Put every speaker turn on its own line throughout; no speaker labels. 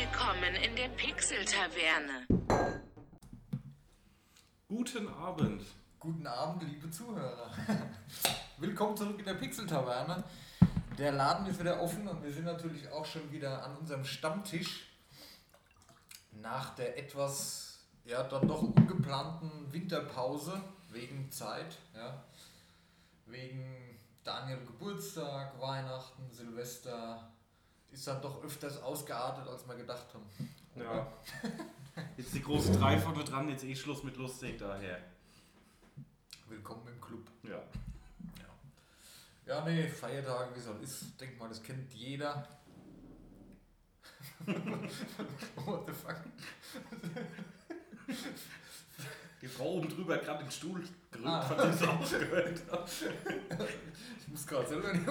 Willkommen in der Pixel-Taverne.
Guten Abend.
Guten Abend, liebe Zuhörer. Willkommen zurück in der Pixel-Taverne. Der Laden ist wieder offen und wir sind natürlich auch schon wieder an unserem Stammtisch. Nach der etwas, ja, dann doch ungeplanten Winterpause wegen Zeit, ja. Wegen Daniel Geburtstag, Weihnachten, Silvester. Ist dann doch öfters ausgeartet, als wir gedacht haben.
Ja. Jetzt die große Drei vorne dran, jetzt eh Schluss mit lustig daher.
Willkommen im Club.
Ja.
Ja, nee, Feiertage, wie soll ist, denk mal, das kennt jeder. What the fuck?
Die Frau oben drüber hat gerade den Stuhl gerückt,
Ah.
von dem sie aufgehört hat.
Ich muss gerade selber nicht.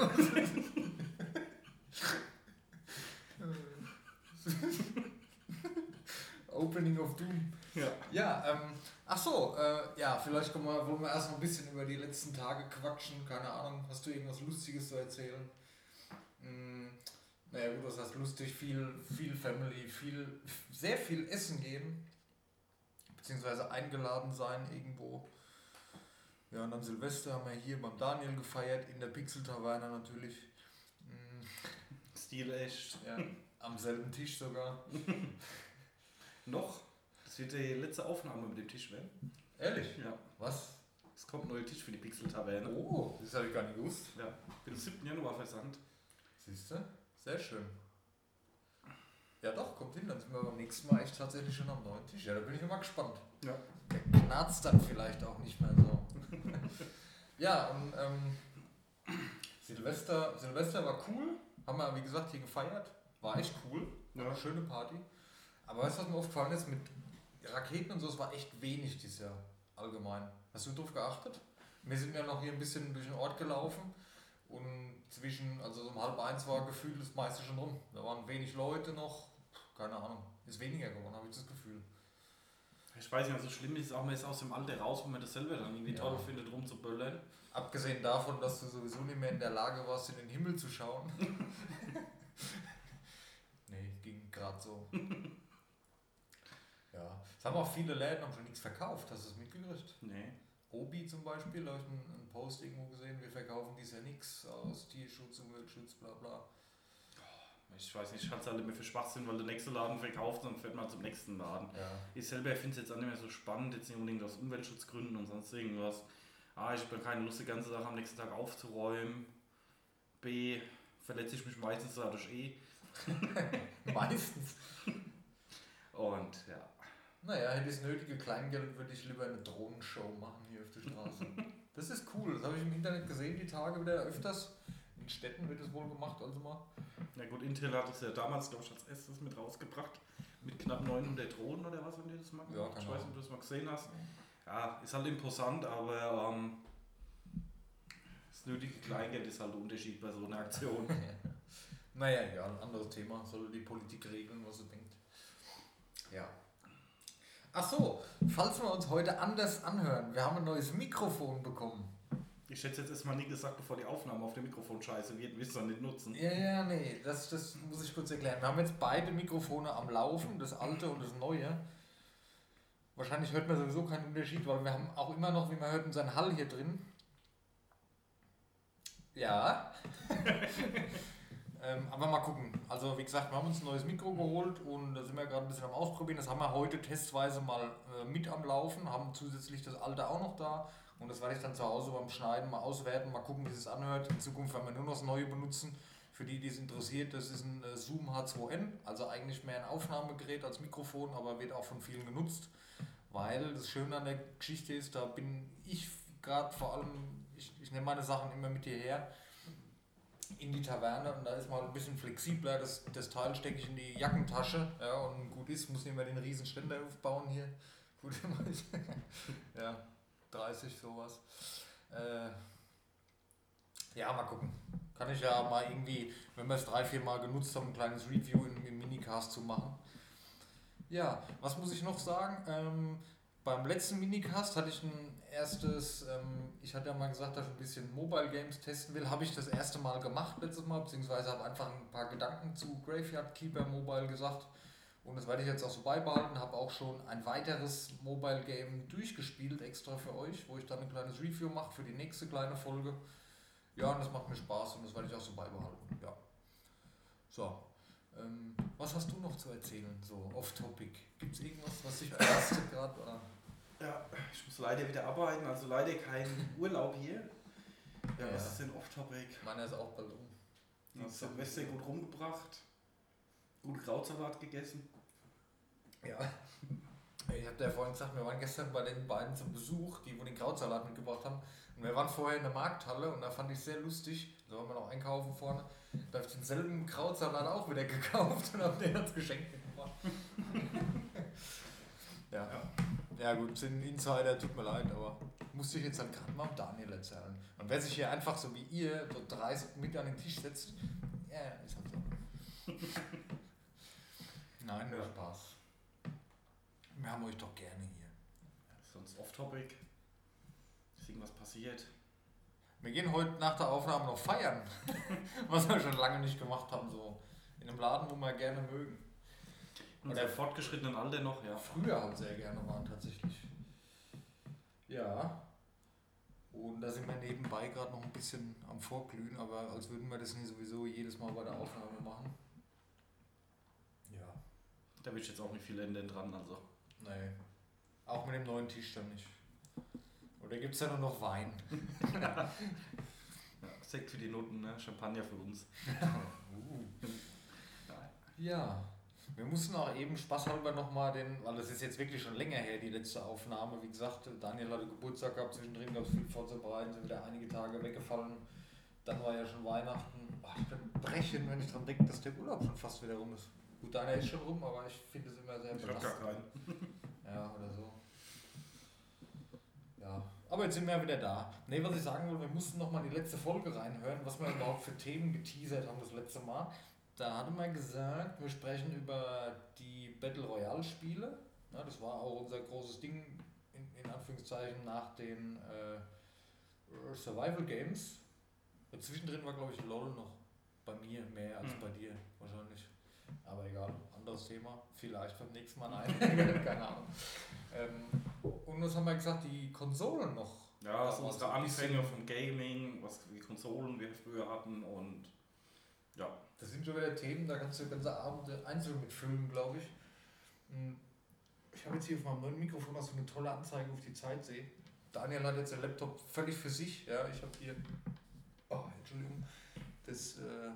Opening of Doom.
Ja.
Ja, ähm, ach so, äh, ja, vielleicht kommen wir, wollen wir erst noch ein bisschen über die letzten Tage quatschen. Keine Ahnung, hast du irgendwas Lustiges zu erzählen? Hm, naja, gut, das heißt lustig, viel, viel Family, viel, sehr viel essen gehen, beziehungsweise eingeladen sein irgendwo. Ja, und dann Silvester haben wir hier beim Daniel gefeiert, in der Pixel-Taverne natürlich. Hm,
Stil echt.
ja, am selben Tisch sogar.
Noch? Das wird die letzte Aufnahme mit dem Tisch werden.
Ehrlich?
Ja.
Was?
Es kommt ein neuer Tisch für die Pixel-Taverne.
Oh, das habe ich gar nicht gewusst.
Ja. Bin am 7. Januar versandt.
Siehst du? Sehr schön. Ja doch, kommt hin, dann sind wir beim nächsten Mal echt tatsächlich schon am neuen Tisch. Ja, da bin ich immer gespannt.
Ja.
Der knarzt dann vielleicht auch nicht mehr so. ja, und ähm, Silvester, Silvester war cool. Haben wir, wie gesagt, hier gefeiert. War echt cool. War
Ja.
eine schöne Party. Aber weißt du, was mir aufgefallen ist? Mit Raketen und so, es war echt wenig dieses Jahr. Allgemein. Hast du drauf geachtet? Wir sind ja noch hier ein bisschen durch den Ort gelaufen. Und zwischen, also so um halb eins war gefühlt das meiste schon rum. Da waren wenig Leute noch. Keine Ahnung. Ist weniger geworden, habe ich das Gefühl.
Ich weiß nicht, so schlimm ist es auch, man ist aus dem Alter raus, wo man das selber dann irgendwie
Ja.
toll findet, rumzuböllern.
Abgesehen davon, dass du sowieso nicht mehr in der Lage warst, in den Himmel zu schauen. nee, ging gerade so. ja, es haben auch viele Läden haben schon nichts verkauft. Hast du es mitgekriegt?
Nee.
Obi zum Beispiel, da habe ich einen, Post irgendwo gesehen, wir verkaufen dies ja nichts aus Tierschutz, Umweltschutz, bla bla.
Ich weiß nicht, ich halte es halt immer für Schwachsinn, weil der nächste Laden verkauft, dann fährt man zum nächsten Laden.
Ja.
Ich selber finde es jetzt auch nicht mehr so spannend, jetzt nicht unbedingt aus Umweltschutzgründen und sonst irgendwas. A, ich habe keine Lust, die ganze Sache am nächsten Tag aufzuräumen. B, verletze ich mich meistens dadurch eh.
Meistens.
Und ja,
Naja, hätte ich das nötige Kleingeld, würde ich lieber eine Drohnenshow machen hier auf der Straße. Das ist cool, das habe ich im Internet gesehen, die Tage wieder öfters. In Städten wird es wohl gemacht, also mal.
na gut, Intel hat es ja damals, glaube ich, als erstes mit rausgebracht. Mit knapp 900 Drohnen oder was, wenn die das machen.
Ja,
ich weiß nicht, ob du das mal gesehen hast. Ja, ist halt imposant, aber ähm, das nötige Kleingeld ist halt der Unterschied bei so einer Aktion.
Naja, ja, ein anderes Thema. Soll die Politik regeln, was sie denkt. Ja. Ach so, falls wir uns heute anders anhören, wir haben ein neues Mikrofon bekommen.
Ich hätte jetzt erstmal nie gesagt, bevor die Aufnahme auf dem Mikrofon scheiße wird, willst du dann nicht nutzen.
Ja, ja, nee, das, das muss ich kurz erklären. Wir haben jetzt beide Mikrofone am Laufen, das alte und das neue. Wahrscheinlich hört man sowieso keinen Unterschied, weil wir haben auch immer noch, wie man hört, unseren Hall hier drin. Ja. ähm, aber mal gucken. Also wie gesagt, wir haben uns ein neues Mikro geholt und da sind wir gerade ein bisschen am Ausprobieren. Das haben wir heute testweise mal äh, mit am Laufen, haben zusätzlich das alte auch noch da. Und das werde ich dann zu Hause beim Schneiden mal auswerten, mal gucken, wie es anhört. In Zukunft werden wir nur noch das neue benutzen. Für die, die es interessiert, das ist ein äh, Zoom H2N, also eigentlich mehr ein Aufnahmegerät als Mikrofon, aber wird auch von vielen genutzt, weil das Schöne an der Geschichte ist, da bin ich gerade vor allem, ich, ich nehme meine Sachen immer mit hierher in die Taverne und da ist mal ein bisschen flexibler. Das, das Teil stecke ich in die Jackentasche ja, und gut ist, muss nicht mehr den riesen Ständer aufbauen hier. Gut, ja, 30 sowas. Äh, ja, mal gucken. Kann ich ja mal irgendwie, wenn wir es drei, vier Mal genutzt haben, ein kleines Review im, im Minicast zu machen. Ja, was muss ich noch sagen? Ähm, beim letzten Minicast hatte ich ein erstes, ähm, ich hatte ja mal gesagt, dass ich ein bisschen Mobile Games testen will. Habe ich das erste Mal gemacht letztes Mal, beziehungsweise habe einfach ein paar Gedanken zu Graveyard Keeper Mobile gesagt. Und das werde ich jetzt auch so beibehalten. Habe auch schon ein weiteres Mobile Game durchgespielt, extra für euch, wo ich dann ein kleines Review mache für die nächste kleine Folge. Ja, und das macht mir Spaß und das werde ich auch so beibehalten. Ja. So. Ähm, was hast du noch zu erzählen, so off-topic? Gibt es irgendwas, was dich belastet gerade?
Ja, ich muss leider wieder arbeiten, also leider kein Urlaub hier. Ja,
Ja.
was ist denn off-topic?
Meiner ist auch bald um.
Ja, Silvester gut rumgebracht, gut Krautsalat gegessen.
Ja. Ich habe ja vorhin gesagt, wir waren gestern bei den beiden zum Besuch, die wo den Krautsalat mitgebracht haben. Und wir waren vorher in der Markthalle und da fand ich sehr lustig, da waren wir noch einkaufen vorne, da habe ich denselben Krautsalat auch wieder gekauft und habe den als Geschenk mitgebracht. ja. ja gut, sind Insider, tut mir leid, aber musste ich jetzt halt gerade mal Daniel erzählen. Und wer sich hier einfach so wie ihr so 30 mit an den Tisch setzt, ja, ist halt so. Nein, nur
Ja.
Spaß. Wir haben euch doch gerne hier.
Sonst off-topic. Ist irgendwas passiert?
Wir gehen heute nach der Aufnahme noch feiern, was wir schon lange nicht gemacht haben, so in einem Laden, wo wir gerne mögen.
In unserem fortgeschrittenen Alter noch, ja.
Früher halt sehr gerne waren tatsächlich. Ja. Und da sind wir nebenbei gerade noch ein bisschen am Vorglühen, aber als würden wir das nicht sowieso jedes Mal bei der Aufnahme machen. Ja.
Da will ich jetzt auch nicht viel ändern dran, also.
Nee. Auch mit dem neuen Tisch dann nicht. Oder gibt es ja nur noch Wein?
Ja, Sekt für die Noten, ne? Champagner für uns.
Ja, wir mussten auch eben spaßhalber nochmal den, weil das ist jetzt wirklich schon länger her, die letzte Aufnahme. Wie gesagt, Daniel hatte Geburtstag gehabt, zwischendrin gab es viel vorzubereiten, sind wieder einige Tage weggefallen. Dann war ja schon Weihnachten. Ach, ich bin brechen, wenn ich dran denke, dass der Urlaub schon fast wieder rum ist. Gut, deiner ist schon rum, aber ich finde es immer sehr
Ich hab gar
belastend.
keinen.
Ja, oder so. Ja, aber jetzt sind wir ja wieder da. Ne, was ich sagen wollte, wir mussten nochmal die letzte Folge reinhören, was wir überhaupt für Themen geteasert haben das letzte Mal. Da hatte man gesagt, wir sprechen über die Battle Royale Spiele. Ja, das war auch unser großes Ding, in, in Anführungszeichen, nach den äh, Survival Games. Und zwischendrin war, glaube ich, LOL noch bei mir mehr als
Mhm.
bei dir, wahrscheinlich. Aber egal, anderes Thema. Vielleicht beim nächsten Mal nein. Keine Ahnung. Ähm, und was haben wir gesagt? Die Konsolen noch.
Ja,
Da
so
war
unsere
ein
Anfänge vom Gaming, was die Konsolen wir früher hatten und ja.
Das sind schon wieder Themen, da kannst du ganze Abende einzeln mitfüllen, glaube ich. Hm, Ich habe jetzt hier auf meinem neuen Mikrofon auch so eine tolle Anzeige auf die Zeit sehe. Daniel hat jetzt den Laptop völlig für sich. Ja, ich habe hier, oh, Entschuldigung, das, äh,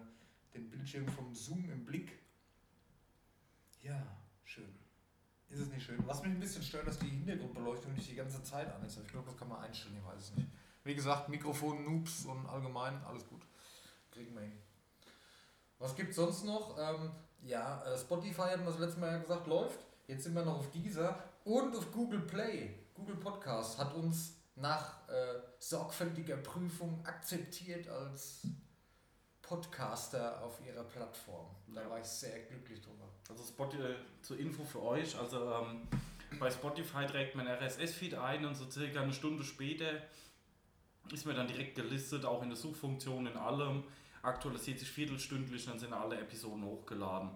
den Bildschirm vom Zoom im Blick. Ja, schön. Ist es nicht schön? Was mich ein bisschen stört, dass die Hintergrundbeleuchtung nicht die ganze Zeit an ist. Ich glaube, das kann man einstellen, ich weiß es nicht. Wie gesagt, Mikrofon, Noobs und allgemein, alles gut. Kriegen wir hin. Was gibt sonst noch? Ähm, ja, äh, Spotify hatten wir das letzte Mal ja gesagt, läuft. Jetzt sind wir noch auf dieser und auf Google Play. Google Podcast hat uns nach äh, sorgfältiger Prüfung akzeptiert als Podcaster auf ihrer Plattform. Da war ich sehr glücklich drüber.
Also Spotify zur Info für euch, also ähm, bei Spotify trägt man RSS-Feed ein und so circa eine Stunde später ist mir dann direkt gelistet, auch in der Suchfunktion, in allem. Aktualisiert sich viertelstündlich, dann sind alle Episoden hochgeladen.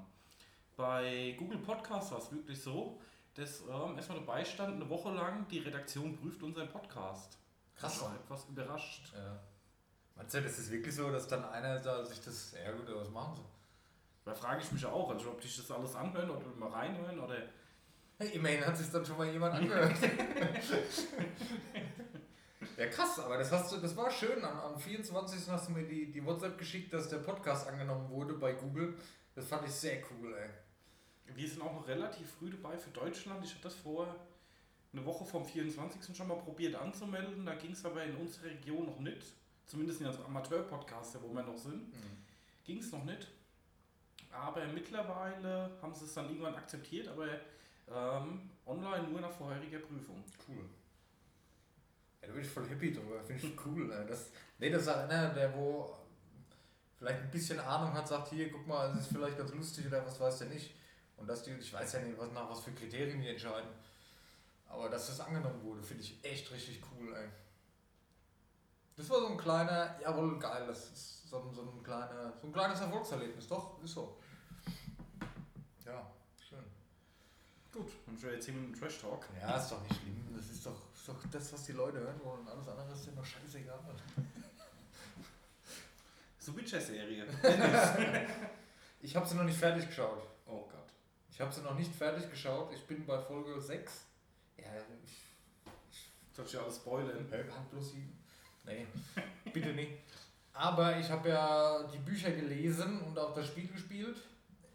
Bei Google Podcast war es wirklich so, dass ähm, erstmal dabei stand, eine Woche lang, die Redaktion prüft unseren Podcast.
Krass.
Ich war etwas überrascht.
Ja. Meinst du, das ist wirklich so, dass dann einer da sich das, ja gut, was machen sie?
Da frage ich mich auch, also ob die das alles anhören oder mal reinhören oder
Hey, immerhin hat sich dann schon mal jemand angehört. ja, krass, aber das hast du, das war schön. Am, am 24. hast du mir die, die WhatsApp geschickt, dass der Podcast angenommen wurde bei Google. Das fand ich sehr cool, ey.
Wir sind auch noch relativ früh dabei für Deutschland. Ich habe das vor eine Woche vom 24. schon mal probiert anzumelden. Da ging es aber in unserer Region noch nicht. Zumindest in als Amateur-Podcaster, wo wir noch sind, ging es noch nicht. Aber mittlerweile haben sie es dann irgendwann akzeptiert, aber ähm, online nur nach vorheriger Prüfung.
Cool. Ja, da bin ich voll happy drüber. Finde ich cool, ey. Das, nee, das ist einer, der wo vielleicht ein bisschen Ahnung hat, sagt, hier, guck mal, es ist vielleicht ganz lustig oder was weiß der nicht. Und dass die, ich weiß ja nicht, was nach was für Kriterien die entscheiden. Aber dass das angenommen wurde, finde ich echt richtig cool, ey. Das war so ein kleiner, jawohl, geil, das ist so ein, so ein, kleiner, so ein kleines Erfolgserlebnis, doch, ist so. Ja, schön.
haben schon jetzt 10 Minuten Trash Talk.
Ja, ist doch nicht schlimm. Das ist doch, ist doch das, was die Leute hören wollen. Alles andere ist denen doch scheißegal.
So Witcher-Serie.
Ich habe sie noch nicht fertig geschaut.
oh Gott.
Ich habe sie noch nicht fertig geschaut. Ich bin bei Folge 6. Ja, ich
Soll ich ja alles spoilern?
Hä, hat bloß sieben. Nee, bitte nicht. Aber ich habe ja die Bücher gelesen und auch das Spiel gespielt.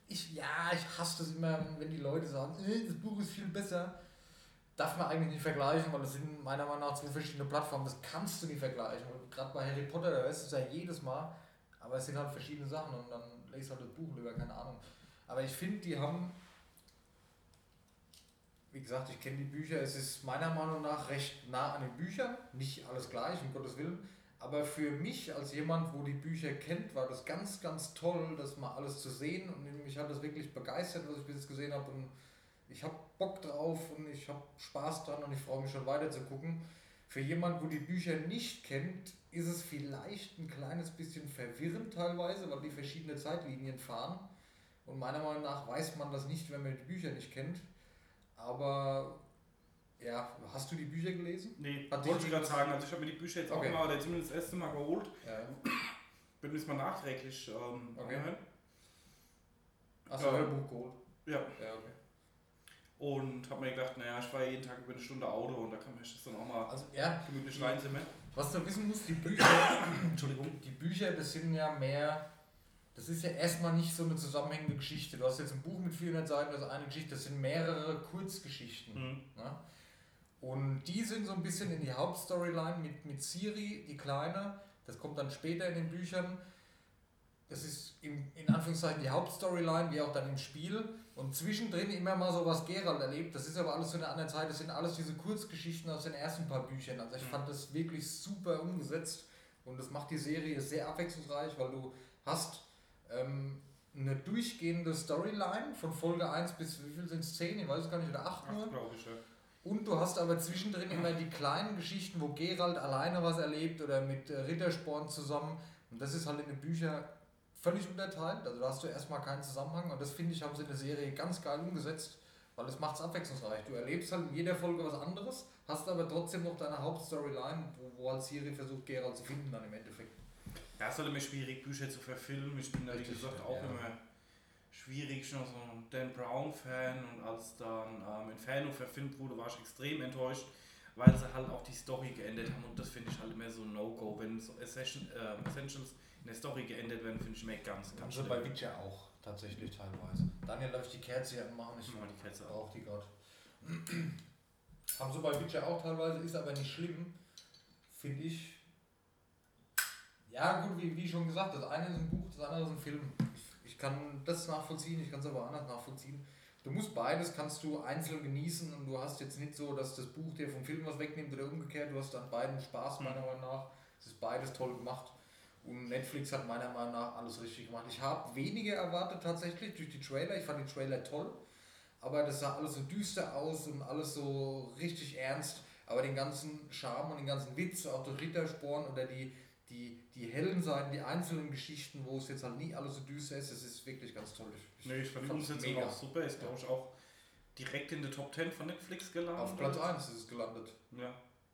Ich, ja, ich hasse das immer, wenn die Leute sagen, äh, das Buch ist viel besser. Darf man eigentlich nicht vergleichen, weil das sind meiner Meinung nach zwei verschiedene Plattformen. Das kannst du nicht vergleichen. Und Gerade bei Harry Potter, da weißt du es ja jedes Mal. Aber es sind halt verschiedene Sachen und dann lese halt das Buch lieber, keine Ahnung. Aber ich finde, die haben wie gesagt, ich kenne die Bücher. Es ist meiner Meinung nach recht nah an den Büchern. Nicht alles gleich, um Gottes Willen. Aber für mich als jemand, wo die Bücher kennt, war das ganz, ganz toll, das mal alles zu sehen. Und mich hat das wirklich begeistert, was ich bis jetzt gesehen habe. Und ich habe Bock drauf und ich habe Spaß dran und ich freue mich schon weiter zu gucken. Für jemand, wo die Bücher nicht kennt, ist es vielleicht ein kleines bisschen verwirrend teilweise, weil die verschiedene Zeitlinien fahren. Und meiner Meinung nach weiß man das nicht, wenn man die Bücher nicht kennt. Aber ja, hast du die Bücher gelesen?
Nee,
Hat
wollte ich gerade sagen. Also ich habe mir die Bücher jetzt
Okay.
auch mal, oder zumindest das erste Mal geholt.
Ja.
Bin jetzt mal nachträglich ähm,
Okay.
anhören.
Achso,
Ja.
Hörbuch geholt.
Ja.
Ja, okay.
Und habe mir gedacht, naja, ich war jeden Tag über eine Stunde Auto und da kann man das dann auch mal
Also ja,
gemütlich reinzimmern.
was du wissen musst, die Bücher,
Entschuldigung.
die Bücher, das sind ja mehr, das ist ja erstmal nicht so eine zusammenhängende Geschichte. Du hast jetzt ein Buch mit 400 Seiten, das ist eine Geschichte, das sind mehrere Kurzgeschichten.
Mhm.
Ne? Und die sind so ein bisschen in die Hauptstoryline mit, mit Siri, die Kleine. Das kommt dann später in den Büchern. Das ist im, in Anführungszeichen die Hauptstoryline, wie auch dann im Spiel. Und zwischendrin immer mal so was Gerald erlebt. Das ist aber alles so in einer anderen Zeit. Das sind alles diese Kurzgeschichten aus den ersten paar Büchern. Also ich
Mhm.
fand das wirklich super umgesetzt. Und das macht die Serie sehr abwechslungsreich, weil du hast ähm, eine durchgehende Storyline von Folge 1 bis, wie viel sind es? 10? Ich weiß es gar nicht, oder 8 nur.
Glaube ich, ja.
Und du hast aber zwischendrin immer die kleinen Geschichten, wo Gerald alleine was erlebt oder mit äh, Rittersporn zusammen. Und das ist halt in den Büchern völlig unterteilt. Also da hast du erstmal keinen Zusammenhang. Und das finde ich, haben sie in der Serie ganz geil umgesetzt, weil es macht es abwechslungsreich. Du erlebst halt in jeder Folge was anderes, hast aber trotzdem noch deine Hauptstoryline, wo, wo halt Siri versucht, Gerald zu finden dann im Endeffekt.
Ja, es ist halt immer schwierig, Bücher zu verfilmen. Ich bin da, wie gesagt,
ja.
auch immer schwierig. Auch so ein Dan Brown-Fan und als dann ähm, Inferno verfilmt wurde, war ich extrem enttäuscht, weil sie halt auch die Story geändert haben und das finde ich halt immer so ein No-Go. Wenn so Essential, äh, Essentials in der Story geändert werden, finde ich immer ganz, ganz
Also
schlimm.
bei Witcher auch, tatsächlich teilweise. Daniel, ich die Kerze hier anmachen? Ich
mach die Kerze
brauche die gerade. Haben sie bei Witcher auch teilweise, ist aber nicht schlimm, finde ich. Ja, gut, wie, wie schon gesagt, das eine ist ein Buch, das andere ist ein Film. Ich, ich kann das nachvollziehen, ich kann es aber anders nachvollziehen. Du musst beides, kannst du einzeln genießen und du hast jetzt nicht so, dass das Buch dir vom Film was wegnimmt oder umgekehrt. Du hast an beiden Spaß, meiner Meinung nach. Es ist beides toll gemacht. Und Netflix hat meiner Meinung nach alles richtig gemacht. Ich habe weniger erwartet tatsächlich durch die Trailer. Ich fand die Trailer toll. Aber das sah alles so düster aus und alles so richtig ernst. Aber den ganzen Charme und den ganzen Witz, auch durch Rittersporn oder die, die, die hellen Seiten, die einzelnen Geschichten, wo es jetzt halt nie alles so düster ist, das ist wirklich ganz toll.
Nee, ich fand die Umsetzung
mega.
auch super. Ist,
Ja.
glaube ich, auch direkt in der Top 10 von Netflix gelandet.
Auf Platz 1 ist es gelandet.
Ja.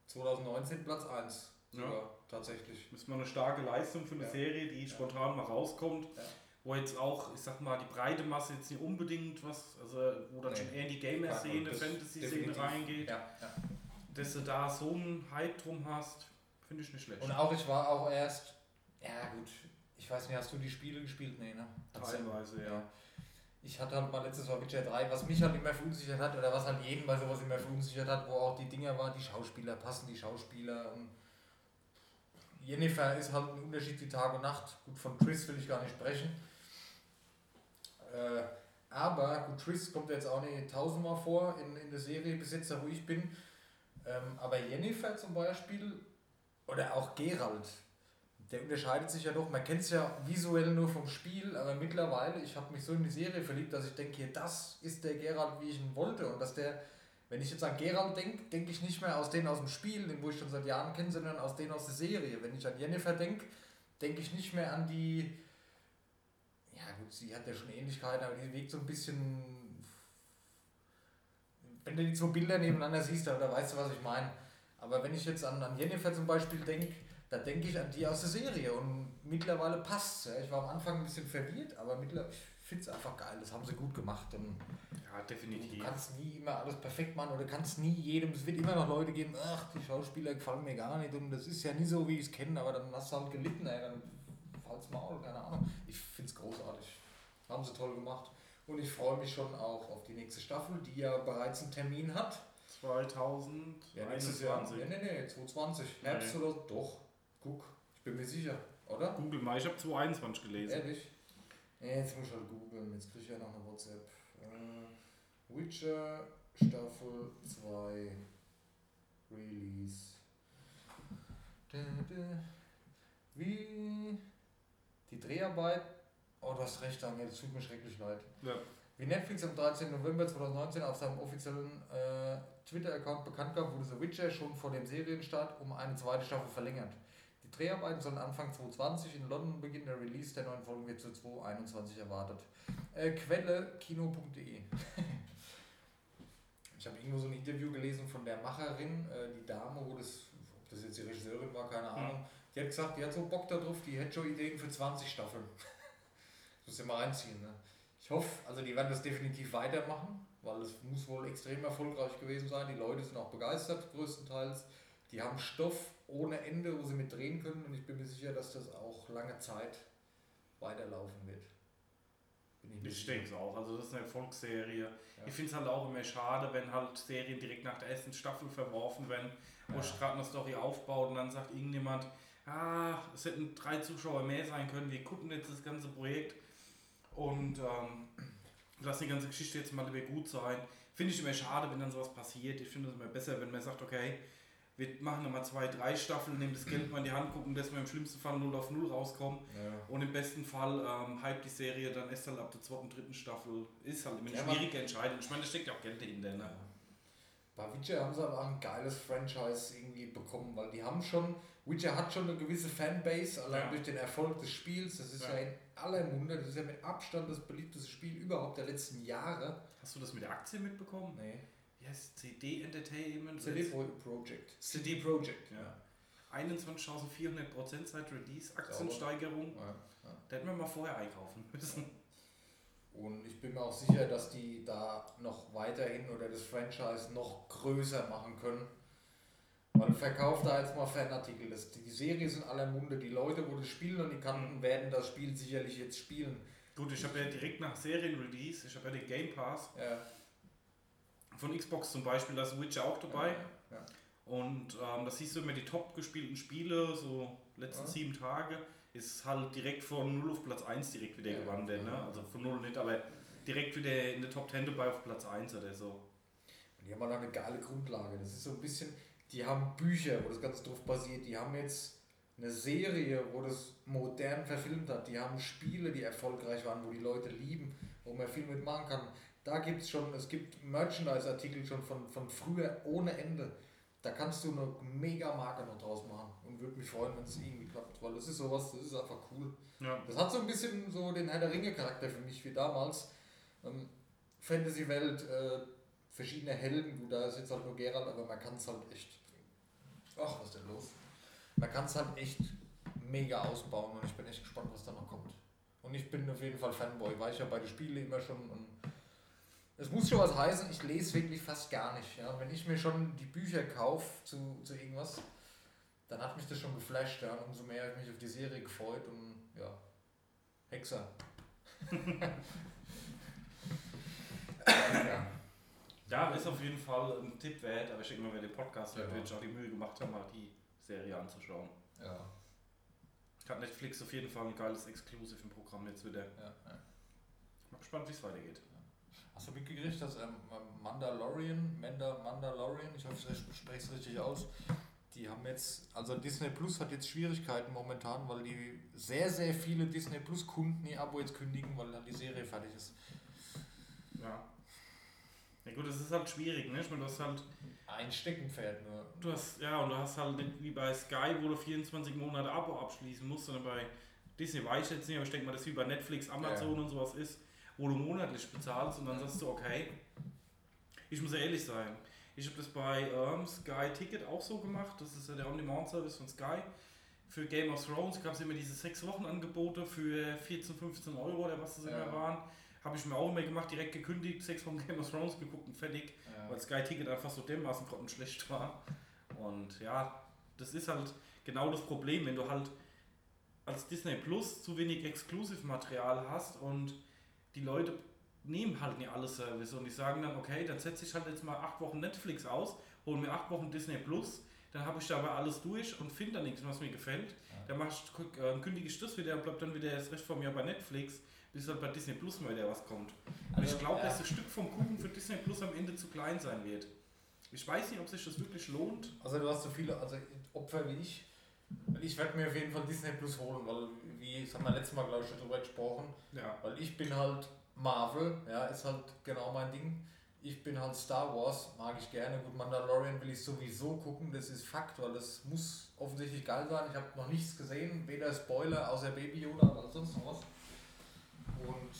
2019 Platz 1.
Ja.
Sogar, tatsächlich.
Das ist mal eine starke Leistung für eine
Ja.
Serie, die
Ja.
spontan mal rauskommt.
Ja.
Wo jetzt auch, ich sag mal, die breite Masse jetzt nicht unbedingt was, also wo dann
Nee.
schon eher in die Gamer-Szene,
Ja,
Fantasy-Szene reingeht,
Ja, ja.
dass du da so einen Hype drum hast, finde ich nicht schlecht.
Und auch, ich war auch erst, ja gut, ich weiß nicht, hast du die Spiele gespielt? Nee, ne? Hat's ja-
Teilweise, ja.
Ich hatte halt mal letztes Mal Witcher 3, was mich halt immer verunsichert hat, oder was halt jeden bei sowas immer verunsichert hat, wo auch die Dinger waren, die Schauspieler, passen die Schauspieler und Jennifer ist halt ein Unterschied wie Tag und Nacht. Gut, von Triss will ich gar nicht sprechen. Äh, aber gut, Triss kommt jetzt auch nicht tausendmal vor in, in der Serie bis jetzt, da wo ich bin. Ähm, aber Jennifer zum Beispiel, oder auch Gerald, der unterscheidet sich ja doch. Man kennt es ja visuell nur vom Spiel, aber mittlerweile, ich habe mich so in die Serie verliebt, dass ich denke, hier, das ist der Gerald, wie ich ihn wollte. Und dass der, wenn ich jetzt an Gerald denke, denke ich nicht mehr aus denen aus dem Spiel, den wo ich schon seit Jahren kenne, sondern aus denen aus der Serie. Wenn ich an Jennifer denke, denke ich nicht mehr an die. Ja, gut, sie hat ja schon Ähnlichkeiten, aber die wirkt so ein bisschen wenn du die zwei Bilder nebeneinander siehst, da, da weißt du, was ich meine. Aber wenn ich jetzt an, an Jennifer zum Beispiel denke, da denke ich an die aus der Serie und mittlerweile passt ja. Ich war am Anfang ein bisschen verwirrt, aber mittlerweile, ich finde es einfach geil. Das haben sie gut gemacht. Und
Ja, definitiv.
Du kannst nie immer alles perfekt machen oder kannst nie jedem, es wird immer noch Leute geben, ach, die Schauspieler gefallen mir gar nicht und das ist ja nie so, wie ich es kenne, aber dann hast du halt gelitten, ey, dann fall's Maul, keine Ahnung. Ich finde es großartig. Haben sie toll gemacht. Und ich freue mich schon auch auf die nächste Staffel, die ja bereits einen Termin hat.
2021.
Ja, nächstes Jahr. Nee, nee, nee, 2020. Herbst
Nee.
oder doch. Guck, ich bin mir sicher, oder?
Google mal, ich habe 2021 gelesen.
Ehrlich? Ja, jetzt muss ich halt googeln, jetzt kriege ich ja noch eine WhatsApp. Äh, Witcher Staffel 2 Release. Dä, dä. Wie die Dreharbeit. Oh, du hast recht, Daniel, das tut mir schrecklich leid.
Ja.
Wie Netflix am 13. November 2019 auf seinem offiziellen äh, Twitter-Account bekannt gab, wurde The Witcher schon vor dem Serienstart um eine zweite Staffel verlängert. Die Dreharbeiten sollen Anfang 2020 in London beginnen. Der Release der neuen Folgen wird zu 2021 erwartet. Äh, Quelle kino.de. ich habe irgendwo so ein Interview gelesen von der Macherin, äh, die Dame, wo das, ob das jetzt die Regisseurin war, keine Ahnung. Die hat gesagt, die hat so Bock darauf, die hätte schon Ideen für 20 Staffeln. das muss ja mal reinziehen. Ne? Ich hoffe, also die werden das definitiv weitermachen, weil es muss wohl extrem erfolgreich gewesen sein. Die Leute sind auch begeistert, größtenteils. Die haben Stoff ohne Ende, wo sie mit drehen können und ich bin mir sicher, dass das auch lange Zeit weiterlaufen wird. Ich
Ich denke es auch. Also das ist eine Erfolgsserie.
Ja.
Ich finde es halt auch immer schade, wenn halt Serien direkt nach der ersten Staffel verworfen werden, wo
Ja.
gerade eine Story aufbaut und dann sagt irgendjemand, ah, es hätten drei Zuschauer mehr sein können, wir gucken jetzt das ganze Projekt und ähm, lassen die ganze Geschichte jetzt mal lieber gut sein. Finde ich immer schade, wenn dann sowas passiert. Ich finde es immer besser, wenn man sagt, okay, wir machen nochmal zwei, drei Staffeln, nehmen das Geld mal in die Hand, gucken, dass wir im schlimmsten Fall 0 auf 0 rauskommen.
Ja.
Und im besten Fall ähm, hype die Serie dann erst halt ab der zweiten, dritten Staffel. Ist halt immer eine
Ja,
schwierige Entscheidung. Ich meine, da steckt ja auch Geld in der. Ne?
Bei Witcher haben sie aber auch ein geiles Franchise irgendwie bekommen, weil die haben schon, Witcher hat schon eine gewisse Fanbase, allein
Ja.
durch den Erfolg des Spiels. Das ist ja,
Ja.
in aller Munde, das ist ja mit Abstand das beliebteste Spiel überhaupt der letzten Jahre.
Hast du das mit der Aktie mitbekommen?
Nee.
Yes, CD Entertainment.
CD Pro Projekt.
CD
Projekt,
Ja. 21.400% seit Release, Aktiensteigerung.
Ja, ja.
Da hätten wir mal vorher einkaufen müssen.
Und ich bin mir auch sicher, dass die da noch weiterhin oder das Franchise noch größer machen können. Weil verkauft da jetzt mal Fanartikel. Das, die Serie ist in aller Munde. Die Leute, wo das spielen und die kannten, werden das Spiel sicherlich jetzt spielen.
Gut, ich habe ja direkt nach Serienrelease, ich habe ja den Game Pass
Ja.
von Xbox zum Beispiel, da ist Witcher auch dabei.
Ja.
Und ähm, das siehst du immer die top gespielten Spiele, so letzten
Ja.
sieben Tage, ist halt direkt von 0 auf Platz 1 direkt wieder
Ja.
gewandert. Ne?
Ja.
Also von 0 nicht, aber direkt wieder in der Top 10 dabei auf Platz 1 oder so.
Und die haben halt eine geile Grundlage. Das ist so ein bisschen, die haben Bücher, wo das Ganze drauf basiert. Die haben jetzt eine Serie, wo das modern verfilmt hat. Die haben Spiele, die erfolgreich waren, wo die Leute lieben, wo man viel mitmachen kann. Da gibt es schon, es gibt Merchandise-Artikel schon von, von früher ohne Ende. Da kannst du eine mega Marke noch draus machen und würde mich freuen, wenn es irgendwie klappt, weil das ist sowas, das ist einfach cool.
Ja.
Das hat so ein bisschen so den Herr der Ringe-Charakter für mich wie damals. Ähm, Fantasy-Welt, äh, verschiedene Helden, gut, da ist jetzt halt nur Geralt, aber man kann es halt echt. Ach, was ist denn los? Man kann es halt echt mega ausbauen und ich bin echt gespannt, was da noch kommt. Und ich bin auf jeden Fall Fanboy, war ich ja bei den Spielen immer schon. Es muss schon was heißen, ich lese wirklich fast gar nicht. Ja? Wenn ich mir schon die Bücher kaufe zu, zu irgendwas, dann hat mich das schon geflasht. Ja? Und umso mehr habe ich mich auf die Serie gefreut und ja, Hexer. ja.
Ja, ist auf jeden Fall ein Tipp wert, aber ich denke mal, wer den Podcast hört,
Ja.
wird auch die Mühe gemacht haben, mal die Serie anzuschauen.
Ja,
Hat Netflix auf jeden Fall ein geiles Exclusive im Programm jetzt wieder.
ja, ja.
Mal gespannt, wie es weitergeht.
Hast du mitgekriegt, dass ähm, Mandalorian, Manda, Mandalorian, ich hoffe, ich spreche es richtig aus, die haben jetzt, also Disney Plus hat jetzt Schwierigkeiten momentan, weil die sehr, sehr viele Disney Plus Kunden ihr Abo jetzt kündigen, weil dann die Serie fertig ist.
Ja. Ja gut, das ist halt schwierig, ne? Ich meine, du hast halt,
Ein Steckenpferd nur.
du hast, ja, und du hast halt nicht wie bei Sky, wo du 24 Monate Abo abschließen musst, sondern bei Disney weiß ich jetzt nicht, aber ich denke mal, das ist wie bei Netflix, Amazon und sowas ist, wo du monatlich bezahlst und dann sagst du, okay, Ich muss ehrlich sein. Ich habe das bei ähm, Sky Ticket auch so gemacht. Das ist ja der On-Demand-Service von Sky. Für Game of Thrones gab es immer diese sechs Wochen Angebote für 14, 15 Euro oder was das
Ja.
immer waren. Habe ich mir auch immer gemacht, direkt gekündigt, sechs Wochen Game of Thrones geguckt und fertig.
Ja.
Weil Sky Ticket einfach so dermaßen grottenschlecht war. Und ja, das ist halt genau das Problem, wenn du halt als Disney Plus zu wenig Exclusive-Material hast und die Leute nehmen halt nicht alle Service und die sagen dann, okay, dann setze ich halt jetzt mal acht Wochen Netflix aus, hole mir acht Wochen Disney Plus, dann habe ich dabei alles durch und finde dann nichts, was mir gefällt. Dann mach ich, äh, kündige ich das wieder, bleibt dann wieder das Recht von mir bei Netflix, bis halt bei Disney Plus mal wieder was kommt. Und
Also,
ich glaube,
ja.
dass das Stück vom Kuchen für Disney Plus am Ende zu klein sein wird. Ich weiß nicht, ob sich das wirklich lohnt.
Also du hast so viele also Opfer wie ich. Ich werde mir auf jeden Fall Disney Plus holen, weil, wie das haben wir letztes Mal, glaube ich, schon drüber gesprochen,
Ja.
weil ich bin halt Marvel, ja, ist halt genau mein Ding. Ich bin halt Star Wars, mag ich gerne. Gut, Mandalorian will ich sowieso gucken, das ist Fakt, weil das muss offensichtlich geil sein. Ich habe noch nichts gesehen, weder Spoiler außer Baby Yoda oder sonst noch was. Und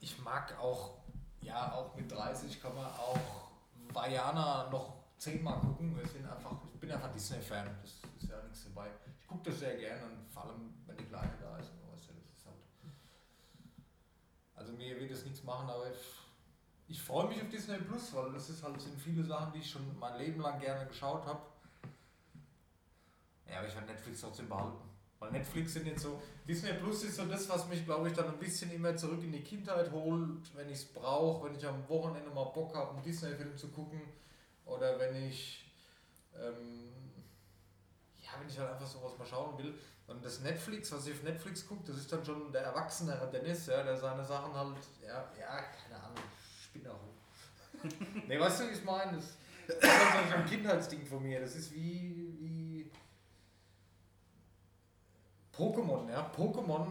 ich mag auch, ja, auch mit 30 kann man auch Vajana noch zehnmal gucken. Wir sind einfach, ich bin einfach Disney-Fan, das ist ja nichts dabei. Ich gucke das sehr gerne und vor allem, wenn die Kleine da ist. du, das ist halt also mir wird es nichts machen, aber ich, ich freue mich auf Disney Plus, weil das ist halt, sind viele Sachen, die ich schon mein Leben lang gerne geschaut habe. Ja, aber ich werde Netflix trotzdem behalten. Weil Netflix sind jetzt so, Disney Plus ist so das, was mich, glaube ich, dann ein bisschen immer zurück in die Kindheit holt, wenn ich es brauche, wenn ich am Wochenende mal Bock habe, einen Disney-Film zu gucken. Oder wenn ich, ähm, ja, wenn ich halt einfach sowas mal schauen will. Und das Netflix, was ich auf Netflix gucke, das ist dann schon der Erwachsene Dennis, ja, der seine Sachen halt, ja, ja, keine Ahnung, Spinner. ne, weißt du, wie ich meine? Das, das ist halt so ein Kindheitsding von mir. Das ist wie, wie Pokémon, ja. Pokémon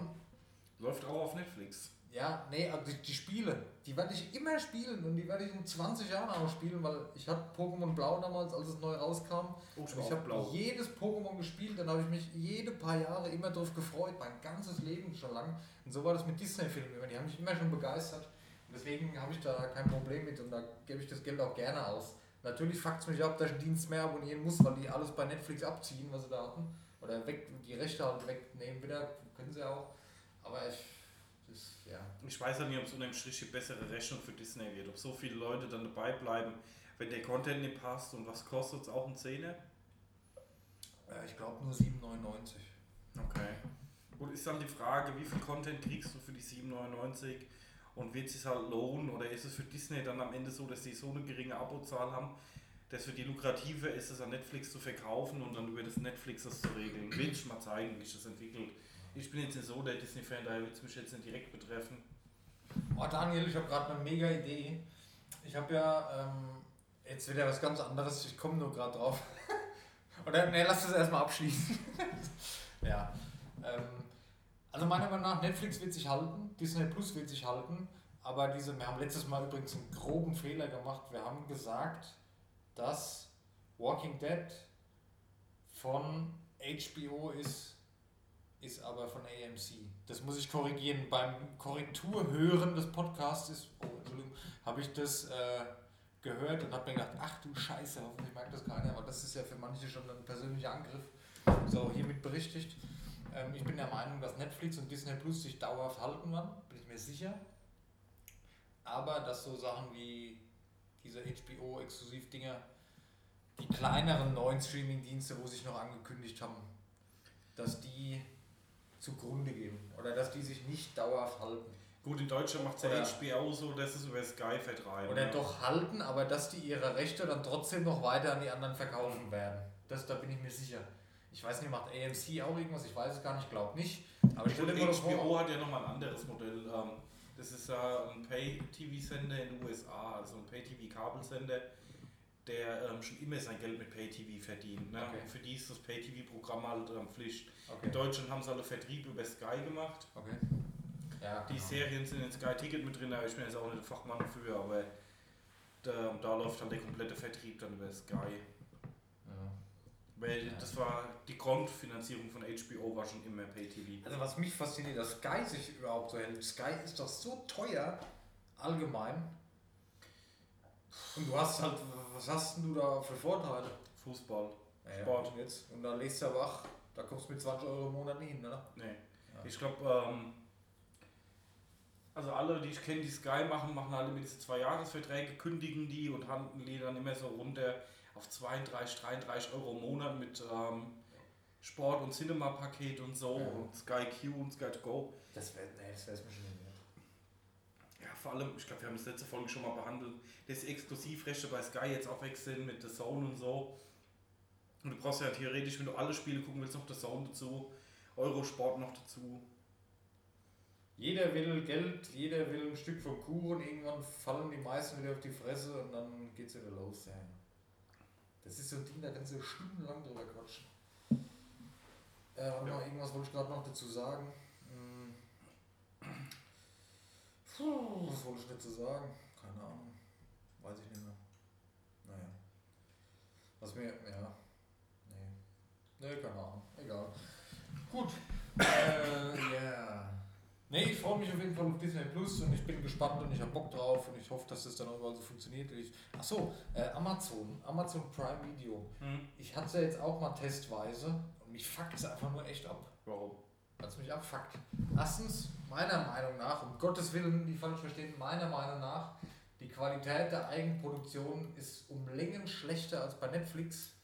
Läuft auch auf Netflix.
ja, nee, also die, die Spiele, die werde ich immer spielen und die werde ich in 20 Jahren auch spielen, weil ich hatte Pokémon Blau damals, als es neu rauskam.
Oh,
Und ich habe jedes Pokémon gespielt, dann habe ich mich jede paar Jahre immer darauf gefreut, mein ganzes Leben schon lang. Und so war das mit Disney-Filmen immer, die haben mich immer schon begeistert. Und deswegen habe ich da kein Problem mit und da gebe ich das Geld auch gerne aus. Natürlich fuckt es mich ab, dass ich einen Dienst mehr abonnieren muss, weil die alles bei Netflix abziehen, was sie da hatten. Oder weg, die Rechte halt wegnehmen wieder, können sie auch. Aber ich, das, ja.
Ich weiß ja nicht, ob es unterm Strich die bessere Rechnung für Disney wird. Ob so viele Leute dann dabei bleiben, wenn der Content nicht passt und was kostet es auch ein Zehner?
Äh, Ich glaube nur 7,99.
Okay. Gut, ist dann die Frage, wie viel Content kriegst du für die 7,99 und wird es sich halt lohnen oder ist es für Disney dann am Ende so, dass die so eine geringe Abozahl haben, dass für die lukrativer ist, es an Netflix zu verkaufen und dann über das Netflix das zu regeln? Will ich mal zeigen, wie sich das entwickelt. Ich bin jetzt nicht so der Disney-Fan, daher wird es mich jetzt nicht direkt betreffen.
Oh Daniel, ich habe gerade eine mega Idee. Ich habe ja ähm, jetzt wieder was ganz anderes, ich komme nur gerade drauf. Oder ne, lass das erstmal abschließen. ja. Ähm, also meiner Meinung nach, Netflix wird sich halten, Disney Plus wird sich halten, aber diese, wir haben letztes Mal übrigens einen groben Fehler gemacht. Wir haben gesagt, dass Walking Dead von HBO ist ist aber von AMC. Das muss ich korrigieren. Beim Korrekturhören des Podcasts ist, oh, Entschuldigung, habe ich das äh, gehört und habe mir gedacht, ach du Scheiße, hoffentlich merkt das keiner, aber das ist ja für manche schon ein persönlicher Angriff. So, hiermit berichtigt. Ähm, ich bin der Meinung, dass Netflix und Disney Plus sich dauerhaft halten werden, bin ich mir sicher. Aber dass so Sachen wie diese HBO-Exklusiv-Dinger, die kleineren neuen Streaming-Dienste, wo sich noch angekündigt haben, dass die zugrunde gehen oder dass die sich nicht dauerhaft halten.
Gut, in Deutschland macht es ja HBO so, dass es über Sky vertreiben.
Oder
ne?
doch halten, aber dass die ihre Rechte dann trotzdem noch weiter an die anderen verkaufen werden. Das, da bin ich mir sicher. Ich weiß nicht, macht AMC auch irgendwas? Ich weiß es gar nicht, glaube nicht. Aber stell
Und
dir mal
HBO
vor,
hat ja nochmal ein anderes Modell. ähm, Das ist ja ein Pay-TV-Sender in den USA, also ein Pay-TV-Kabelsender, der ähm, schon immer sein Geld mit Pay-TV verdient. Ne?
Okay.
Und für die ist das Pay-TV-Programm halt ähm, Pflicht. In
okay.
Deutschland haben sie alle Vertrieb über Sky gemacht.
okay. Ja,
Die
genau.
Serien sind in Sky Ticket mit drin, aber ich bin jetzt auch nicht Fachmann dafür, aber da, da läuft dann der komplette Vertrieb dann über Sky.
Ja.
Weil
Ja.
das war die Grundfinanzierung von HBO war schon immer Pay-TV.
Also was mich fasziniert, dass Sky sich überhaupt so hält. Sky ist doch so teuer, allgemein. Und du hast halt, was hast denn du da für Vorteile?
Fußball.
Ja,
Sport.
Und jetzt? Und dann legst du ja wach, da kommst du mit 20 Euro im Monat nicht hin, oder?
Nee.
Ja.
Ich glaube, ähm, also alle, die ich kenne, die Sky machen, machen alle mit diesen zwei Jahresverträge, kündigen die und handeln die dann immer so runter auf 32, 33 Euro im Monat mit ähm, Sport- und Cinema-Paket und so
Ja.
und Sky Q und Sky to Go.
Das wäre nee, das wär's mir schon nicht.
Ja, vor allem, ich glaube, wir haben das letzte Folge schon mal behandelt, dass Exklusivrechte bei Sky jetzt auch weg sind mit The Zone und so. Und du brauchst ja theoretisch, wenn du alle Spiele gucken willst, noch The Zone dazu, Eurosport noch dazu.
Jeder will Geld, jeder will ein Stück vom Kuchen, irgendwann fallen die meisten wieder auf die Fresse und dann geht's wieder los. Ja. Das ist so ein Ding, da kannst du stundenlang drüber quatschen. Äh,
Ja.
mal, irgendwas wollte ich gerade noch dazu sagen. Hm. Puh, was wollte ich dazu sagen? Keine Ahnung. Weiß ich nicht mehr. Naja. Was mir, ja. Nee. Nee, keine Ahnung. Egal. Gut. Äh, ja. Nee, ich freue mich auf jeden Fall auf Disney Plus und ich bin gespannt und ich habe Bock drauf und ich hoffe, dass das dann auch überall so funktioniert. Ich, ach so, äh, Amazon, Amazon Prime Video.
Hm?
Ich hatte es ja jetzt auch mal testweise und mich fuckt es einfach nur echt ab.
Warum?
Weil es mich abfuckt. Erstens, meiner Meinung nach, um Gottes Willen, die falsch verstehen, meiner Meinung nach, die Qualität der Eigenproduktion ist um Längen schlechter als bei Netflix.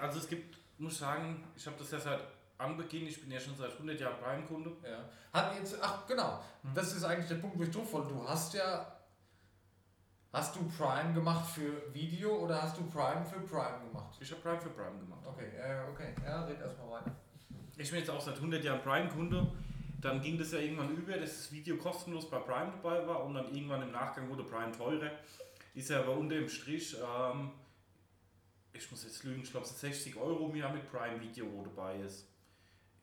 Also es gibt, muss ich sagen, ich habe das ja seit Anbeginn, ich bin ja schon seit 100 Jahren Prime-Kunde.
Ja. Hat jetzt, ach genau, das ist eigentlich der Punkt, wo ich drauf wollte. Du hast ja, hast du Prime gemacht für Video oder hast du Prime für Prime gemacht?
Ich habe Prime für Prime gemacht.
Okay, äh, okay, ja, red erstmal weiter.
Ich bin jetzt auch seit 100 Jahren Prime-Kunde. Dann ging das ja irgendwann über, dass das Video kostenlos bei Prime dabei war und dann irgendwann im Nachgang wurde Prime teurer. Ist ja aber unter dem Strich, ähm, ich muss jetzt lügen, ich glaube es sind 60 Euro im Jahr mit Prime Video, dabei ist.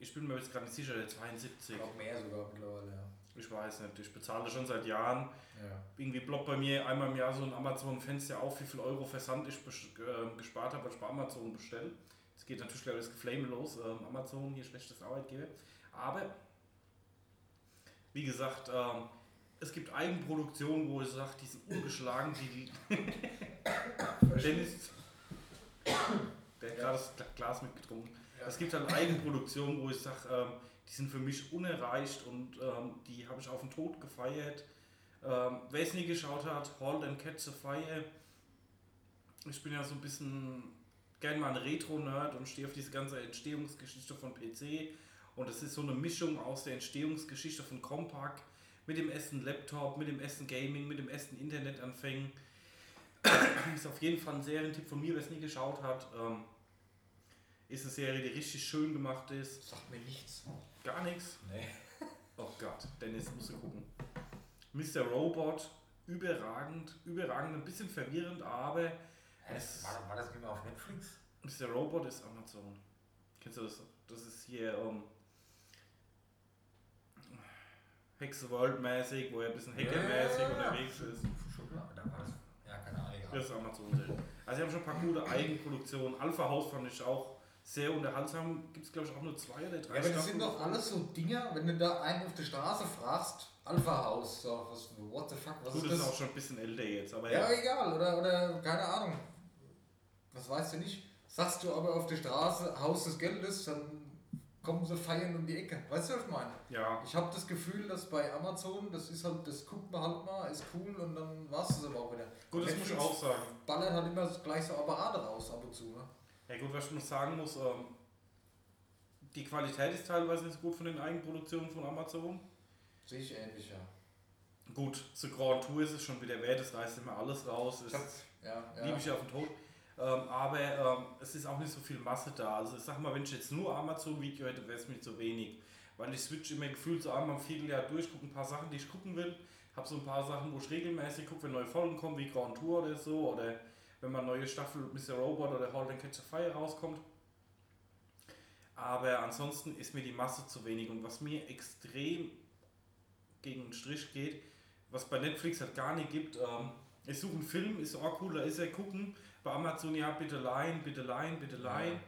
Ich bin mir jetzt gerade nicht sicher, der 72.
Noch mehr sogar mittlerweile, ja.
Ich weiß nicht, ich bezahle schon seit Jahren.
ja.
Irgendwie ploppt bei mir einmal im Jahr so ein Amazon-Fenster auf, wie viel Euro Versand ich bes- äh, gespart habe, weil ich bei Amazon bestelle. Es geht natürlich gleich das Geflame los, ähm, Amazon, hier schlechtes Arbeitgeber. Aber, wie gesagt, ähm, es gibt Eigenproduktionen, wo ich sage, die sind ungeschlagen, die die. Dennis, der hat gerade das Glas mitgetrunken. Es gibt halt Eigenproduktionen, wo ich sage, ähm, die sind für mich unerreicht und ähm, die habe ich auf den Tod gefeiert. Ähm, Wer es nie geschaut hat, Halt and Catch the Fire. Ich bin ja so ein bisschen gerne mal ein Retro-Nerd und stehe auf diese ganze Entstehungsgeschichte von PC. Und es ist so eine Mischung aus der Entstehungsgeschichte von Compaq mit dem ersten Laptop, mit dem ersten Gaming, mit dem ersten Internetanfängen. ist auf jeden Fall ein Serientipp von mir, wer es nie geschaut hat. Ähm, ist eine Serie, die richtig schön gemacht ist.
Sagt mir nichts.
Gar nichts.
Nee.
Oh Gott, Dennis, musst du gucken. Mr. Robot, überragend, überragend, ein bisschen verwirrend, aber es,
War, war das nicht mehr auf Netflix?
Mr. Robot ist Amazon. Kennst du das? Das ist hier ähm, Hexe World mäßig, wo er ein bisschen hackermäßig
Ja, ja, ja.
unterwegs ist.
Schon klar, da war das. Ja, keine Ahnung.
Das ist Amazon. Also sie haben schon ein paar gute Eigenproduktionen. Alpha House fand ich auch sehr unterhaltsam. Gibt es glaube ich auch nur zwei oder drei
Ja, aber das sind doch alles so Dinger, wenn du da einen auf der Straße fragst, Alpha House, so, was, what the fuck, was
Gut,
ist
das
das?
ist auch schon ein bisschen älter jetzt, aber
ja, egal, oder, oder keine Ahnung. Was weißt du nicht? Sagst du aber auf der Straße Haus des Geldes, dann kommen sie feiern um die Ecke. Weißt du, was ich meine?
ja.
Ich habe das Gefühl, dass bei Amazon, das ist halt, das guckt man halt mal, ist cool und dann war es aber auch wieder.
Gut, das muss ich
Netflix
auch sagen.
Ballern halt immer gleich so Apparate raus ab und zu, ne?
Ja gut, was ich noch sagen muss, ähm, die Qualität ist teilweise nicht so gut von den Eigenproduktionen von Amazon.
Sehe ich ähnlich, ja.
Gut, zur Grand Tour ist es schon wieder wert, das reißt immer alles raus. Das
ja, ja.
liebe ich auf den Tod. Ähm, aber ähm, es ist auch nicht so viel Masse da. Also ich sag mal, wenn ich jetzt nur Amazon-Video hätte, wäre es mir zu wenig. Weil ich switch immer gefühlt so einmal im Vierteljahr durch, gucke ein paar Sachen, die ich gucken will. Habe so ein paar Sachen, wo ich regelmäßig gucke, wenn neue Folgen kommen, wie Grand Tour oder so. Oder wenn mal neue Staffel Mr. Robot oder Halt and Catch a Fire rauskommt. Aber ansonsten ist mir die Masse zu wenig. Und was mir extrem gegen den Strich geht, was bei Netflix halt gar nicht gibt, ähm, ich suche einen Film, ist auch cool, da ist er gucken. Bei Amazon, ja, bitte leihen, bitte leihen, bitte leihen.
Ja.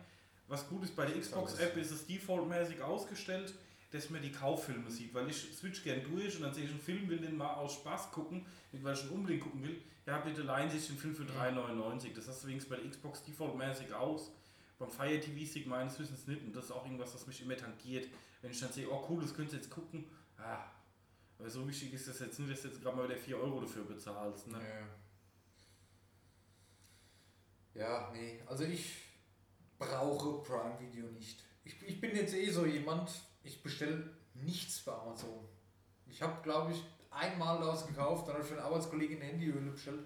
Was gut ist, bei der Xbox-App ist es defaultmäßig ausgestellt. Dass man die Kauffilme sieht, weil ich switch gern durch und dann sehe ich einen Film, will den mal aus Spaß gucken, weil ich ihn unbedingt gucken will. Ja, bitte leihen sich den Film für 3,99. Das hast du wenigstens bei der Xbox defaultmäßig aus. Beim Fire TV Stick meines Wissens nicht. Und das ist auch irgendwas, was mich immer tangiert. Wenn ich dann sehe, oh cool, das könnt ihr jetzt gucken. Ah, weil so wichtig ist das jetzt nicht, dass du jetzt gerade mal wieder 4 Euro dafür bezahlst. Ne?
Ja. ja, nee, also ich brauche Prime Video nicht. Ich, ich bin jetzt eh so jemand, ich bestelle nichts bei Amazon. Ich habe, glaube ich, einmal daraus gekauft, dann habe ich für eine Arbeitskollegin eine Handyhöhle bestellt.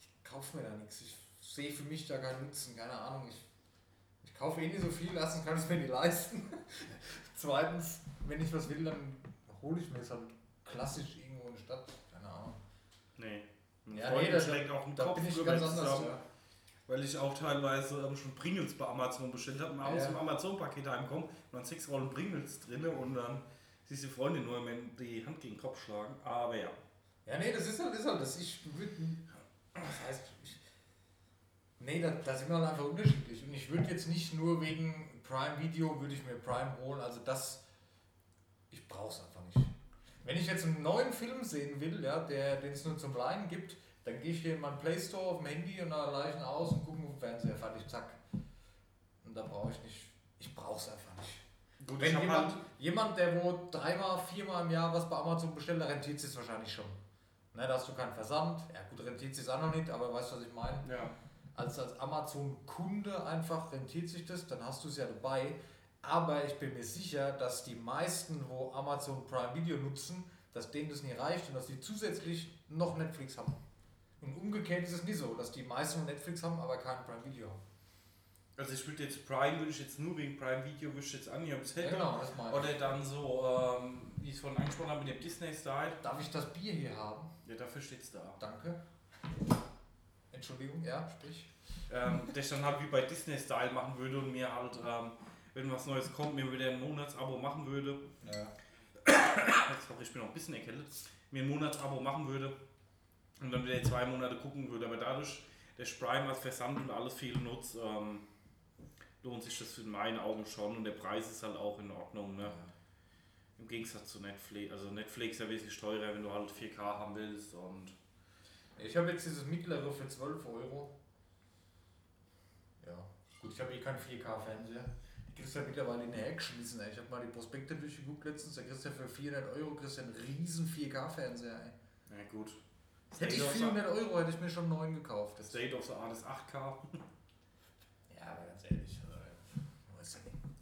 Ich kaufe mir da nichts. Ich sehe für mich da keinen Nutzen, keine Ahnung. Ich, ich kaufe eh nicht so viel, erstens kann ich es mir nicht leisten. Zweitens, wenn ich was will, dann hole ich mir es halt klassisch irgendwo in der Stadt, keine Ahnung.
Nee.
Ja, nee, da-
schlägt auch einen
Da
Kopf
bin ich ganz anders. Ja.
Weil ich auch teilweise ähm, schon Pringles bei Amazon bestellt habe. Mal aus
Ja.
dem Amazon-Paket heimkommen und dann sechs Rollen Pringles drin und dann siehst du die Freundin nur immer die Hand gegen den Kopf schlagen. Aber ja.
Ja, nee, das ist halt, ist halt das. Ich würde. Das heißt, ich, nee, da, da sind wir halt einfach unterschiedlich. Und ich würde jetzt nicht nur wegen Prime Video, würde ich mir Prime holen. Also das, ich brauche es einfach nicht. Wenn ich jetzt einen neuen Film sehen will, ja, der, den es nur zum Leihen gibt, dann gehe ich hier in meinen Play Store auf dem Handy und da leihe ich ihn aus und gucke auf dem Fernseher, fertig, zack. Und da brauche ich nicht. Ich brauche es einfach nicht.
Gut,
Wenn jemand,
halt,
jemand, der wo dreimal, viermal im Jahr was bei Amazon bestellt, da rentiert es wahrscheinlich schon. Ne, da hast du keinen Versand. Ja gut, rentiert es auch noch nicht, aber weißt du, was ich meine?
ja.
Als, als Amazon-Kunde einfach rentiert sich das, dann hast du es ja dabei. Aber ich bin mir sicher, dass die meisten, wo Amazon Prime Video nutzen, dass denen das nie reicht und dass die zusätzlich noch Netflix haben. Und umgekehrt ist es nicht so, dass die meisten Netflix haben, aber kein Prime Video haben.
Also ich würde jetzt Prime, würde ich jetzt nur wegen Prime Video, würde ich jetzt annehmen, ob es hätte.
genau, das meine ich.
Oder dann so, ähm, wie ich es vorhin angesprochen habe, mit dem Disney-Style.
Darf ich das Bier hier haben?
Ja, dafür steht es da.
Danke. Entschuldigung, ja, sprich.
ähm, dass ich dann halt wie bei Disney Style machen würde und mir halt, ähm, wenn was Neues kommt, mir wieder ein Monatsabo machen würde.
Ja.
Sorry, ich bin noch ein bisschen erkältet. Mir ein Monatsabo machen würde und dann wieder zwei Monate gucken würde. Aber dadurch, der Prime als Versand und alles viel nutzt, ähm, lohnt sich das in meinen Augen schon und der Preis ist halt auch in Ordnung. Ne? Im Gegensatz zu Netflix. Also Netflix ist ja wesentlich teurer, wenn du halt 4K haben willst und
Ich habe jetzt dieses mittlere für 12 Euro. Ja, gut, ich habe eh keinen 4K-Fernseher. Die kriegst du ja mittlerweile in der Action. Ich habe mal die Prospekte durchgeguckt letztens. Da kriegst du ja für 400 Euro kriegst du einen riesen 4K-Fernseher. ey.
na gut.
Hätte ich
State of the-
400 Euro, hätte ich mir schon einen neuen gekauft. Das
State of the Art ist 8K.
ja, aber ganz ehrlich. äh.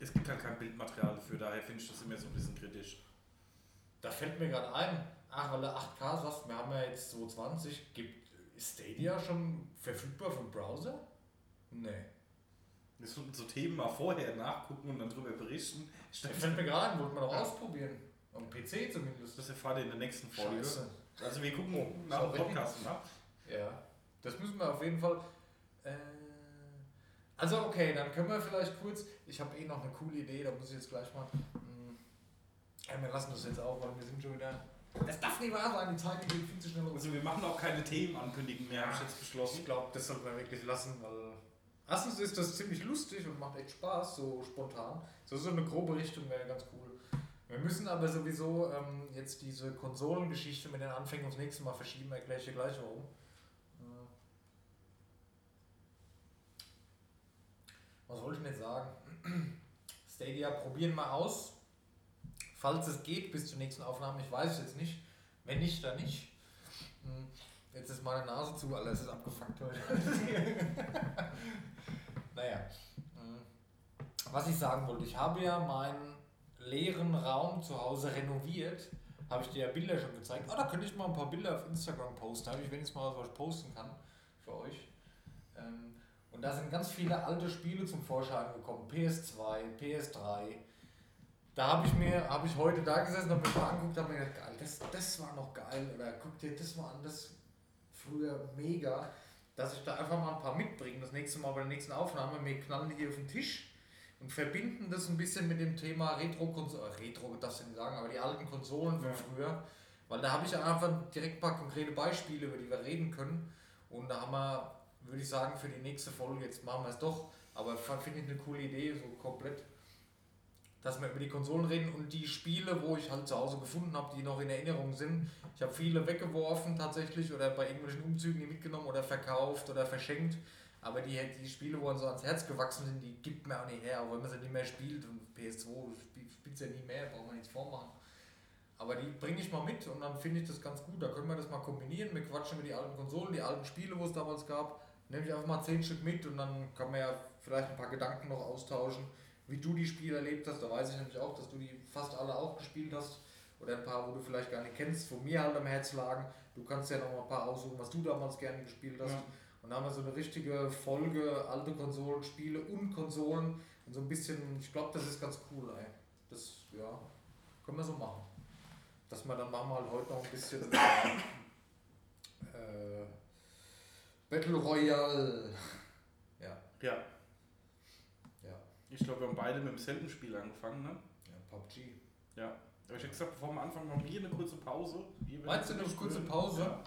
Es gibt halt kein Bildmaterial dafür, daher finde ich das immer so ein bisschen kritisch.
Da fällt mir gerade ein, ach, weil du 8K sagst, wir haben ja jetzt 220, gibt ist Stadia schon verfügbar für den Browser? Nee.
Das sind so Themen mal vorher nachgucken und dann drüber berichten.
Das
denke,
fällt mir gerade ein, wollten wir doch ausprobieren. Am PC zumindest.
das erfahrt ihr in der nächsten Folge.
Scheiße.
Also wir gucken
Oh,
nach dem. Podcast nach.
Ja, das müssen wir auf jeden Fall. Äh, also okay, dann können wir vielleicht kurz. Ich habe eh noch eine coole Idee, da muss ich jetzt gleich mal. Mh, ja, wir lassen das jetzt auch, weil wir sind schon wieder. Das darf nicht wahr sein, die Zeit geht viel zu schnell um.
Also wir machen auch keine Themen ankündigen mehr, habe ich jetzt beschlossen.
Ich glaube, das sollten wir wirklich lassen, weil. Erstens ist das ziemlich lustig und macht echt Spaß, so spontan. So, so eine grobe Richtung wäre ganz cool. Wir müssen aber sowieso ähm, jetzt diese Konsolengeschichte mit den Anfängen aufs nächste Mal verschieben, erkläre ich dir gleich warum. Äh, Was wollte ich denn jetzt sagen? Stadia probieren wir aus. Falls es geht, bis zur nächsten Aufnahme. Ich weiß es jetzt nicht. Wenn nicht, dann nicht. Hm, Jetzt ist meine Nase zu, alles ist abgefuckt heute. naja. hm. Was ich sagen wollte, ich habe ja meinen leeren Raum zu Hause renoviert. Habe ich dir ja Bilder schon gezeigt. Oh, da könnte ich mal ein paar Bilder auf Instagram posten. Habe ich wenigstens mal was posten kann für euch. Ähm, und da sind ganz viele alte Spiele zum Vorschein gekommen. PS2, PS3. Da habe ich mir, habe ich heute da gesessen, habe mir mal angeguckt, habe mir gedacht, geil, das, das war noch geil. Oder guck dir das mal an, das früher mega. Dass ich da einfach mal ein paar mitbringe. Das nächste Mal bei der nächsten Aufnahme, wir knallen hier auf den Tisch und verbinden das ein bisschen mit dem Thema Retro-Konsolen. Retro darfst du nicht sagen, aber die alten Konsolen von
Ja.
früher. Weil da habe ich einfach direkt ein paar konkrete Beispiele, über die wir reden können. Und da haben wir, würde ich sagen, für die nächste Folge, jetzt machen wir es doch, aber finde ich eine coole Idee, so komplett dass wir über die Konsolen reden und die Spiele, wo ich halt zu Hause gefunden habe, die noch in Erinnerung sind. Ich habe viele weggeworfen tatsächlich oder bei irgendwelchen Umzügen die mitgenommen oder verkauft oder verschenkt. Aber die, die Spiele, wo uns so ans Herz gewachsen sind, die gibt man auch nicht her, auch wenn man sie nicht mehr spielt. Und PS2 spielt es ja nie mehr, braucht man nichts vormachen. Aber die bringe ich mal mit und dann finde ich das ganz gut. Da können wir das mal kombinieren. Wir quatschen mit die alten Konsolen, die alten Spiele, wo es damals gab. Nehme ich einfach mal 10 Stück mit und dann kann man ja vielleicht ein paar Gedanken noch austauschen, wie du die Spiele erlebt hast. Da weiß ich nämlich auch, dass du die fast alle auch gespielt hast. Oder ein paar, wo du vielleicht gar nicht kennst, von mir halt am Herz lagen. Du kannst ja noch mal ein paar aussuchen, was du damals gerne gespielt hast.
Ja.
Und da haben wir so eine richtige Folge, alte Konsolen, Spiele und Konsolen. Und so ein bisschen, ich glaube, das ist ganz cool, ey. Das, ja, können wir so machen. Dass wir dann machen wir halt heute noch ein bisschen äh, Battle Royale. Ja,
Ja.
ja,
Ich glaube, wir haben beide mit demselben Spiel angefangen, ne?
ja, PUBG.
Ja. Aber ich habe gesagt, bevor wir anfangen, machen wir hier eine kurze Pause. Hier
Meinst du eine kurze Pause?
Ja.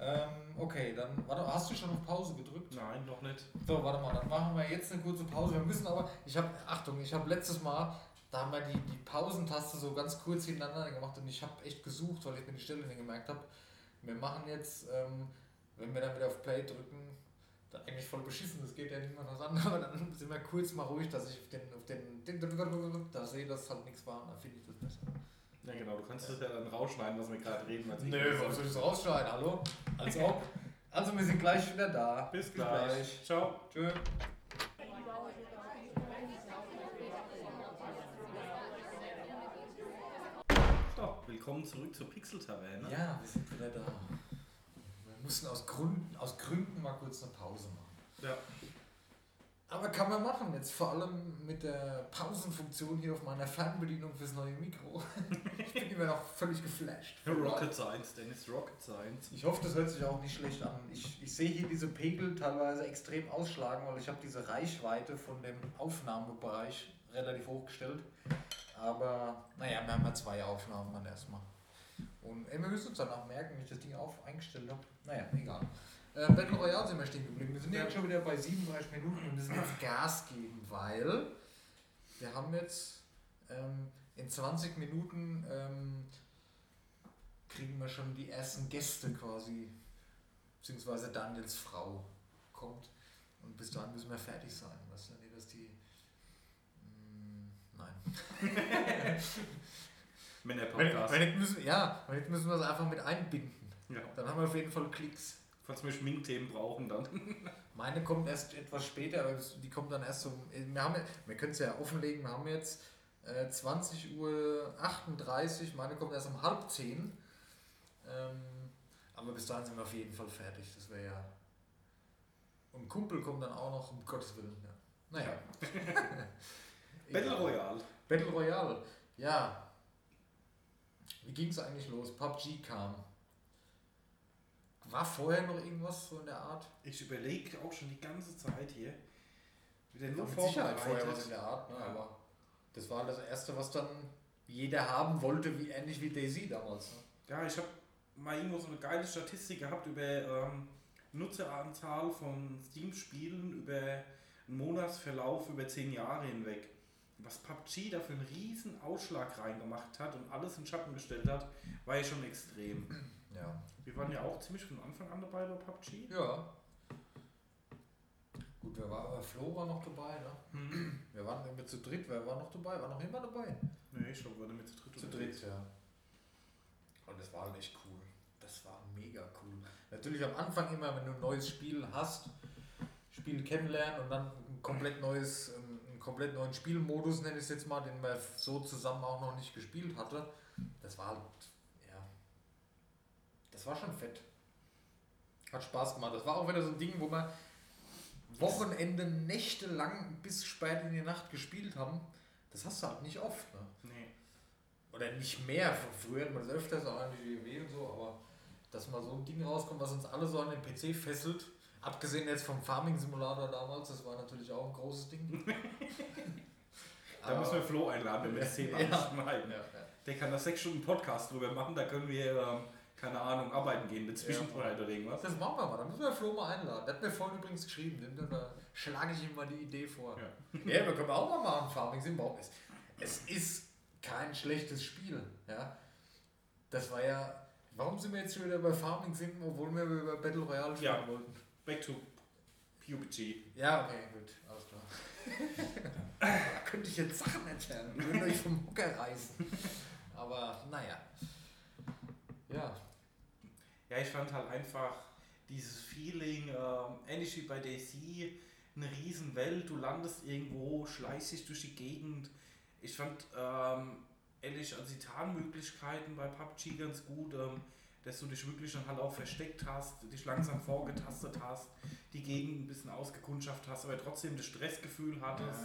Ähm, okay, dann, warte, hast du schon auf Pause gedrückt?
Nein, noch nicht.
So, warte mal, dann machen wir jetzt eine kurze Pause. Wir müssen aber, ich habe, Achtung, ich habe letztes Mal, da haben wir die, die Pausentaste so ganz kurz hintereinander gemacht und ich habe echt gesucht, weil ich mir die Stelle nicht gemerkt habe. Wir machen jetzt, ähm, wenn wir dann wieder auf Play drücken, dann eigentlich voll beschissen, das geht ja niemand was an, aber dann sind wir kurz mal ruhig, dass ich auf den, auf den, da sehe, dass halt nichts war, dann finde ich das besser.
Ja, genau, du kannst das ja dann rausschneiden, was wir gerade reden. als ich
Nö, warum soll ich das rausschneiden, hallo? Als ob. Also wir sind gleich wieder da.
Bis gleich. Ciao.
Tschö.
So, willkommen zurück zur Pixel-Taverne.
Ja, wir sind wieder da. Wir mussten aus Gründen, aus Gründen mal kurz eine Pause machen.
Ja.
Aber kann man machen, jetzt vor allem mit der Pausenfunktion hier auf meiner Fernbedienung fürs neue Mikro. ich bin immer noch völlig geflasht.
Rocket Science, Dennis, Rocket Science.
Ich hoffe, das hört sich auch nicht schlecht an. Ich, ich sehe hier diese Pegel teilweise extrem ausschlagen, weil ich habe diese Reichweite von dem Aufnahmebereich relativ hochgestellt. Aber naja, wir haben ja zwei Aufnahmen dann erstmal. Und ey, wir müssen uns dann auch merken, wenn ich das Ding auf eingestellt habe. Naja, egal. Äh, Battle Royale sind wir stehen geblieben. Wir sind
Ja.
jetzt schon wieder bei 37 Minuten und müssen jetzt Gas geben, weil wir haben jetzt ähm, in 20 Minuten ähm, kriegen wir schon die ersten Gäste quasi, beziehungsweise Daniels Frau kommt. Und bis dahin müssen wir fertig sein. Weißt du, nicht, dass die. Mm, nein. Wenn,
Männer-Podcast.
wenn nicht müssen, ja, wenn nicht müssen wir es einfach mit einbinden.
Ja.
Dann haben wir auf jeden Fall Klicks.
Falls wir Schminkthemen brauchen, dann.
Meine kommt erst etwas später, aber die kommt dann erst so. Wir, haben, wir können es ja offenlegen, wir haben jetzt äh, 20 Uhr 38, meine kommt erst um halb 10. Ähm, aber bis dahin sind wir auf jeden Fall fertig. Das wäre ja. Und Kumpel kommt dann auch noch, um Gottes Willen. Ja. Naja.
Battle. Royale.
Battle Royale. Ja. Wie ging es eigentlich los? PUBG kam. War vorher noch irgendwas so in der Art?
Ich überlege auch schon die ganze Zeit hier. Wieder
War
nur
mit Sicherheit vorher was in der Art, ne?
Ja.
aber das war das erste, was dann jeder haben wollte, wie ähnlich wie Daisy damals. Ne?
Ja, ich habe mal irgendwo so eine geile Statistik gehabt über ähm, Nutzeranzahl von Steam-Spielen über einen Monatsverlauf über 10 Jahre hinweg. Was PUBG da für einen riesen Ausschlag reingemacht hat und alles in Schatten gestellt hat, war ja schon extrem.
Ja.
Wir waren ja auch ziemlich von Anfang an dabei bei PUBG.
Ja. Gut, wer war, äh, Flo war noch dabei, ne?
Hm.
Wir waren immer zu dritt, wer war noch dabei? War noch immer dabei?
Nee, ich glaube, wir waren mit zu dritt
Zu dritt, ja. Und das war halt echt cool. Das war mega cool. Natürlich am Anfang immer, wenn du ein neues Spiel hast, Spiel kennenlernen und dann ein komplett neues, ähm, einen komplett neuen Spielmodus, nenne ich es jetzt mal, den man so zusammen auch noch nicht gespielt hatte. Das war halt, das war schon fett. Hat Spaß gemacht. Das war auch wieder so ein Ding, wo wir Wochenende, Nächte lang bis spät in die Nacht gespielt haben. Das hast du halt nicht oft, ne?
Nee.
oder nicht mehr. Früher hat man das öfters auch an die WoW und so, aber dass mal so ein Ding rauskommt, was uns alle so an den PC fesselt, abgesehen jetzt vom Farming Simulator damals, das war natürlich auch ein großes Ding.
Da müssen wir Flo einladen, wenn wir das Thema
Ja.
anschneiden.
ja, ja.
Der kann da sechs Stunden Podcast drüber machen, da können wir, ähm, keine Ahnung, arbeiten gehen, eine Zwischenzeit oder irgendwas.
Das machen wir mal, da müssen wir Flo mal einladen. Der hat mir vorhin übrigens geschrieben, da schlage ich ihm mal die Idee vor.
Ja.
Ja, wir können auch mal machen, Farming Simulator. Es, es ist kein schlechtes Spiel. Ja? Das war ja. Warum sind wir jetzt schon wieder bei Farming sind, obwohl wir über Battle Royale spielen
Ja.
wollten?
Back to PUBG.
Ja, okay, gut, alles klar. da könnte ich jetzt Sachen erzählen, würde euch vom Hocker reißen. Aber naja. Ja,
Ja, ich fand halt einfach dieses Feeling, ähm, ähnlich wie bei DC, eine riesen Welt, du landest irgendwo, schleichst dich durch die Gegend. Ich fand ähm, ehrlich also die Tarnmöglichkeiten bei PUBG ganz gut, ähm, dass du dich wirklich dann halt auch versteckt hast, dich langsam vorgetastet hast, die Gegend ein bisschen ausgekundschafft hast, aber trotzdem das Stressgefühl hattest.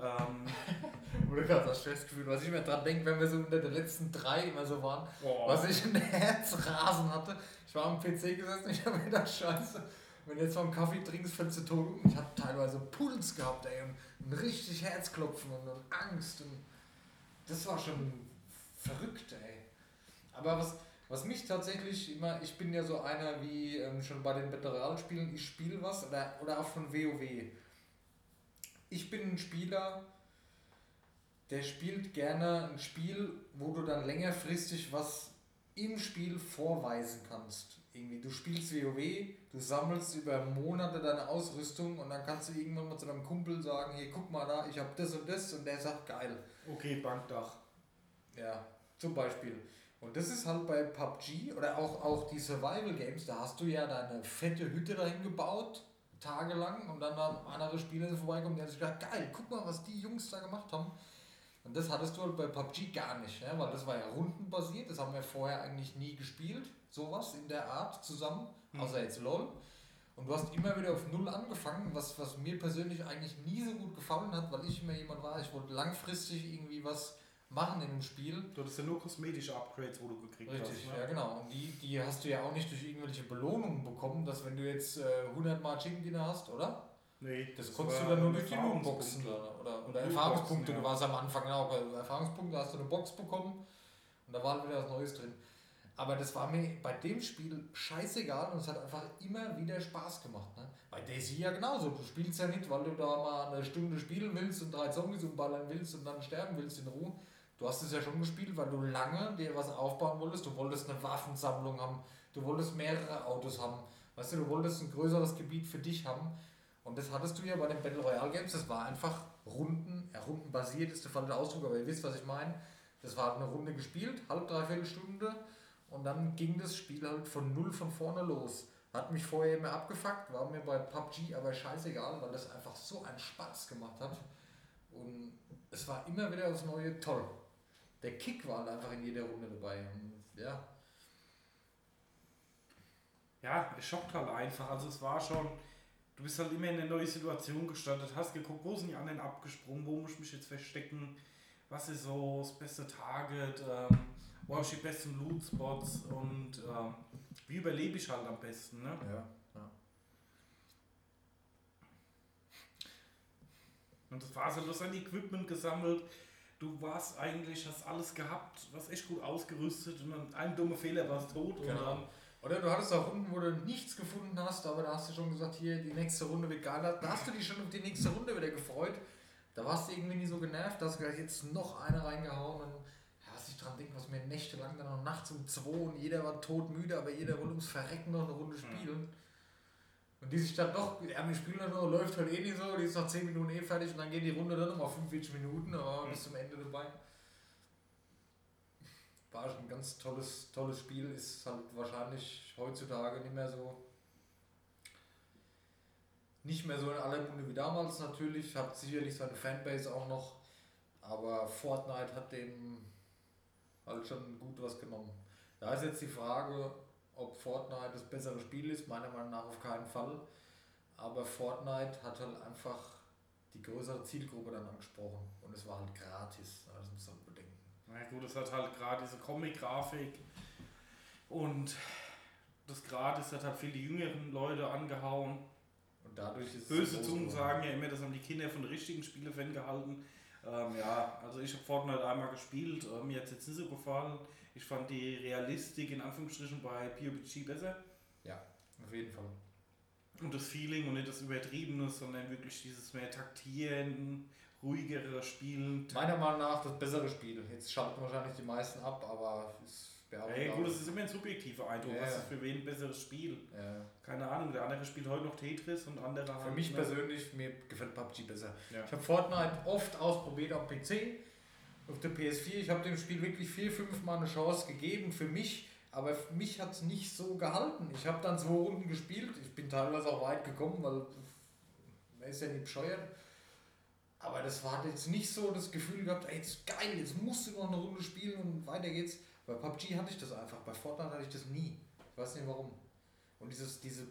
Ähm,
Oder gerade das Stressgefühl, was ich mir dran denke, wenn wir so unter den letzten drei immer so waren,
boah.
was ich ein Herzrasen hatte. Ich war am PC gesessen, ich habe mir gedacht, scheiße, wenn du jetzt mal einen Kaffee trinkst, fällst du tot um. Ich habe teilweise Puls gehabt, ey, und ein richtig Herzklopfen und, und Angst. Und das war schon verrückt, ey. Aber was, was mich tatsächlich immer, ich bin ja so einer wie ähm, schon bei den Battle Royale Spielen, ich spiele was oder, oder auch von WoW. Ich bin ein Spieler, der spielt gerne ein Spiel, wo du dann längerfristig was im Spiel vorweisen kannst. Irgendwie, du spielst WoW, du sammelst über Monate deine Ausrüstung und dann kannst du irgendwann mal zu deinem Kumpel sagen, hier guck mal da, ich habe das und das und der sagt geil.
Okay, Bankdach.
Ja, zum Beispiel. Und das ist halt bei PUBG oder auch, auch die Survival Games, da hast du ja deine fette Hütte dahin gebaut, tagelang, und dann haben andere Spieler vorbeikommen, die haben sich gedacht, geil, guck mal, was die Jungs da gemacht haben. Und das hattest du halt bei PUBG gar nicht, ne? weil das war ja rundenbasiert, das haben wir vorher eigentlich nie gespielt, sowas in der Art zusammen,
Hm.
außer jetzt LOL. Und du hast immer wieder auf Null angefangen, was, was mir persönlich eigentlich nie so gut gefallen hat, weil ich immer jemand war, ich wollte langfristig irgendwie was machen in dem Spiel.
Du hattest ja nur kosmetische Upgrades, wo du gekriegt
Richtig,
hast. ne?
ja genau. Und die, die hast du ja auch nicht durch irgendwelche Belohnungen bekommen, dass wenn du jetzt äh, 100 Mal Chicken Dinner hast, oder?
Nee,
Das, konntest du dann nur durch die. Lootboxen oder, oder, oder Erfahrungspunkte.
ja.
Du warst am Anfang auch bei Erfahrungspunkte, hast du eine Box bekommen und da war wieder was Neues drin. Aber das war mir bei dem Spiel scheißegal und es hat einfach immer wieder Spaß gemacht. Ne? Bei Daisy ja genauso. Du spielst ja nicht, weil du da mal eine Stunde spielen willst und drei Zombies umballern willst und dann sterben willst in Ruhe. Du hast es ja schon gespielt, weil du lange dir was aufbauen wolltest. Du wolltest eine Waffensammlung haben. Du wolltest mehrere Autos haben. Weißt du, du wolltest ein größeres Gebiet für dich haben. Und das hattest du ja bei den Battle Royale Games. Das war einfach Runden, ja, rundenbasiert ist der falsche Ausdruck, aber ihr wisst, was ich meine. Das war halt eine Runde gespielt, halb, dreiviertel Stunde. Und dann ging das Spiel halt von null von vorne los. Hat mich vorher immer abgefuckt, war mir bei PUBG aber scheißegal, weil das einfach so einen Spaß gemacht hat. Und es war immer wieder das Neue toll. Der Kick war halt einfach in jeder Runde dabei. Und ja,
Ja, es schockt halt einfach. Also es war schon, du bist halt immer in eine neue Situation gestartet, hast geguckt, wo sind die anderen abgesprungen, wo muss ich mich jetzt verstecken, was ist so das beste Target, ähm, wo habe ich die besten Loot-Spots und ähm, wie überlebe ich halt am besten, ne?
ja.
Und das war so, du hast ein Equipment gesammelt, du warst eigentlich, hast alles gehabt, warst echt gut ausgerüstet und dann ein dummer Fehler warst tot
Genau. Oder du hattest auch Runden, wo du nichts gefunden hast, aber da hast du schon gesagt, hier, die nächste Runde wird geil. Da hast du dich schon auf die nächste Runde wieder gefreut. Da warst du irgendwie nie so genervt, da hast du gleich jetzt noch eine reingehauen. Und ja, was ich dran denke, was mir nächtelang dann noch nachts um zwei und jeder war todmüde, aber jeder wollte ums Verrecken noch eine Runde spielen. Und die sich dann doch, ja, wir spielen noch, läuft halt eh nicht so, die ist nach 10 Minuten eh fertig und dann geht die Runde dann nochmal 45 Minuten, aber bis zum Ende dabei war schon ein ganz tolles, tolles Spiel, ist halt wahrscheinlich heutzutage nicht mehr so. Nicht mehr so in aller Munde wie damals natürlich, hat sicherlich seine Fanbase auch noch, aber Fortnite hat dem halt schon gut was genommen. Da ist jetzt die Frage, ob Fortnite das bessere Spiel ist, meiner Meinung nach auf keinen Fall, aber Fortnite hat halt einfach die größere Zielgruppe dann angesprochen und es war halt gratis, das muss man bedenken.
Na gut, es hat halt gerade diese Comic-Grafik und das Gratis hat halt viele jüngeren Leute angehauen.
Und dadurch ist
Böse Zungen sagen ja immer, das haben die Kinder von richtigen Spielen ferngehalten. Ähm, ja, also ich habe Fortnite einmal gespielt, äh, mir hat es jetzt nicht so gefallen. Ich fand die Realistik in Anführungsstrichen bei PUBG besser.
Auf jeden Fall.
Und das Feeling und nicht das Übertriebene, sondern wirklich dieses mehr Taktieren, ruhigere Spielen.
Meiner Meinung nach das bessere Spiel. Jetzt schalten wahrscheinlich die meisten ab, aber ist
Ey, gut, das ist immer ein subjektiver Eindruck.
Ja,
Was
ja.
ist für wen ein besseres Spiel?
Ja.
Keine Ahnung, der andere spielt heute noch Tetris und andere
Für
halt,
mich persönlich, mir gefällt PUBG besser.
Ja.
Ich habe Fortnite oft ausprobiert am PC, auf der PS4. Ich habe dem Spiel wirklich vier, fünf Mal eine Chance gegeben für mich, aber für mich hat es nicht so gehalten. Ich habe dann zwei Runden gespielt. Ich bin teilweise auch weit gekommen, weil man ist ja nicht bescheuert. Aber das war jetzt nicht so das Gefühl gehabt, ey, jetzt geil, jetzt musst du noch eine Runde spielen und weiter geht's. Bei PUBG hatte ich das einfach, bei Fortnite hatte ich das nie. Ich weiß nicht warum. Und dieses, diese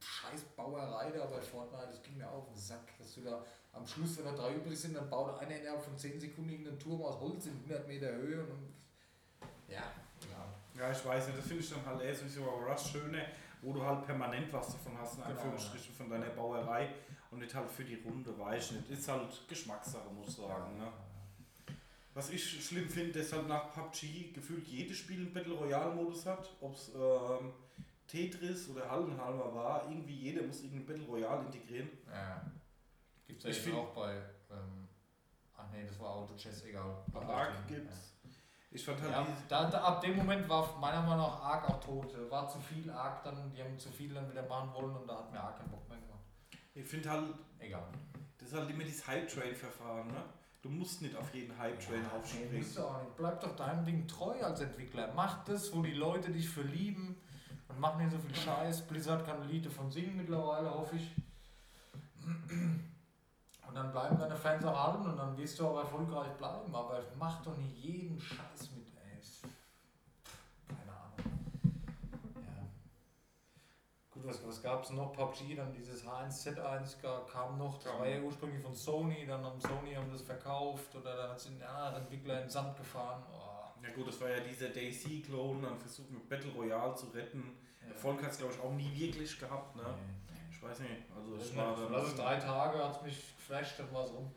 scheiß Bauerei da bei Fortnite, das ging mir auf den Sack, dass du da am Schluss, wenn da drei übrig sind, dann baut einer innerhalb von 10 Sekunden irgendeinen Turm aus Holz in 100 Meter Höhe und ja, ja.
Ja, ich weiß nicht, das finde ich dann halt eher so wie so Rush schöner, wo du halt permanent was davon hast, in
Genau,
Anführungsstrichen von deiner Bauerei und nicht halt für die Runde weiß nicht. Ist halt Geschmackssache, muss ich sagen. Ne? Was ich schlimm finde, dass halt nach PUBG gefühlt jedes Spiel einen Battle Royale Modus hat, ob es ähm, Tetris oder Hallenhalmer war, irgendwie jeder muss irgendeinen Battle Royale integrieren.
ja. Gibt's ja
Ich
jetzt auch bei, ähm, ach nee, das war Auto Chess, egal.
Bei Ark gibt's. Ich fand halt
Ja, da, da, ab dem Moment war meiner Meinung nach Ark auch tot. War zu viel Ark dann, die haben zu viel dann wieder machen wollen und da hat mir Ark keinen Bock mehr gemacht.
ich finde halt,
Egal.
das ist halt immer dieses Hype-Train-Verfahren. Ne? Du musst nicht auf jeden Hype-Train
Nee,
aufspringen.
musst du auch nicht. Bleib doch deinem Ding treu als Entwickler. Mach das, wo die Leute dich für lieben und mach nicht so viel Scheiß. Blizzard kann ein Lied davon singen mittlerweile, hoffe ich. Und dann bleiben deine Fans auch halten und dann wirst du auch erfolgreich bleiben. Aber mach doch nicht jeden Scheiß mit, ey. Keine Ahnung. Ja. Gut, was, was gab es noch? PUBG, dann dieses H1Z1 ga- kam noch. Das war ja ursprünglich von Sony, dann haben Sony haben das verkauft oder dann hat es ein anderer Entwickler in den Sand gefahren. Oh,
Ja gut, das war ja dieser DC-Clone, dann versucht mit Battle Royale zu retten.
ja.
Erfolg hat es glaube ich auch nie wirklich gehabt, ne?
Nee.
Ich weiß nicht, also
ist
war dann
es drei Tage, hat es mich geflasht, dann war es rum.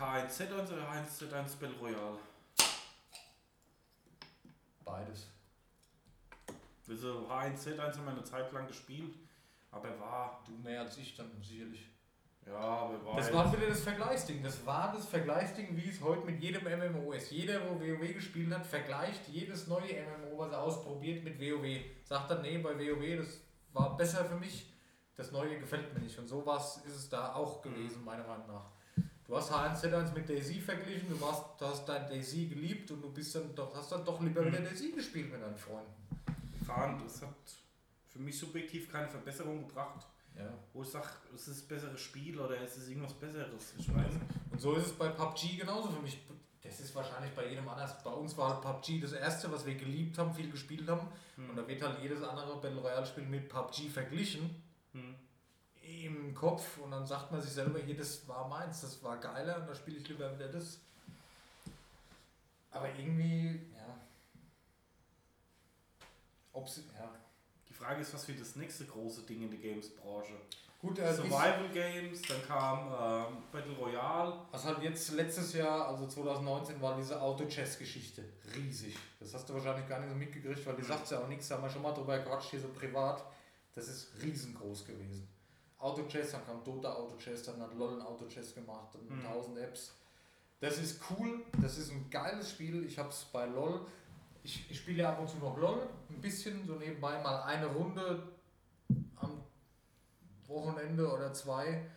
H1Z1 oder H1Z1 Battle Royale?
Beides.
Also H1Z1 haben wir eine Zeit lang gespielt, aber war,
Du mehr als ich dann sicherlich.
ja, aber war
Das
jetzt-
war wieder das Vergleichsding. Das war das Vergleichsding, wie es heute mit jedem MMO ist. Jeder, wo WoW gespielt hat, vergleicht jedes neue MMO, was er ausprobiert, mit WoW. Sagt dann, nee, bei WoW, das war besser für mich, das neue gefällt mir nicht. Und sowas ist es da auch gewesen, meiner Meinung nach. Du hast H1Z1 mit Daisy verglichen, du, warst, du hast dein Daisy geliebt und du bist dann doch, hast dann doch lieber
Mhm.
wieder Daisy gespielt mit deinen Freunden.
fand, es hat für mich subjektiv keine Verbesserung gebracht,
Ja.
wo ich sage, es ist ein besseres Spiel oder es ist irgendwas Besseres. Ich weiß.
Und so ist es bei PUBG genauso für mich. Das ist wahrscheinlich bei jedem anders. Bei uns war PUBG das erste, was wir geliebt haben, viel gespielt haben.
Hm.
Und da wird halt jedes andere Battle Royale Spiel mit PUBG verglichen
Hm.
im Kopf und dann sagt man sich selber, hier, das war meins, das war geiler und da spiele ich lieber wieder das. Aber irgendwie, ja. Ob's, ja.
Die Frage ist, was wird das nächste große Ding in der Games-Branche?
Gut, äh,
Survival Games, dann kam ähm, Battle Royale.
Was halt jetzt letztes Jahr, also 2019, war diese Auto-Chess-Geschichte. Riesig. Das hast du wahrscheinlich gar nicht so mitgekriegt, weil die sagt ja auch nichts, da haben wir schon mal drüber gequatscht, hier so privat. Das ist riesengroß gewesen. Auto-Chess, dann kam Dota Auto-Chess, dann hat LOL ein Auto-Chess gemacht und
Mhm.
1000 Apps. Das ist cool, das ist ein geiles Spiel. Ich habe es bei LOL. Ich, ich spiele ja ab und zu noch LOL, ein bisschen, so nebenbei mal eine Runde am Wochenende oder zwei.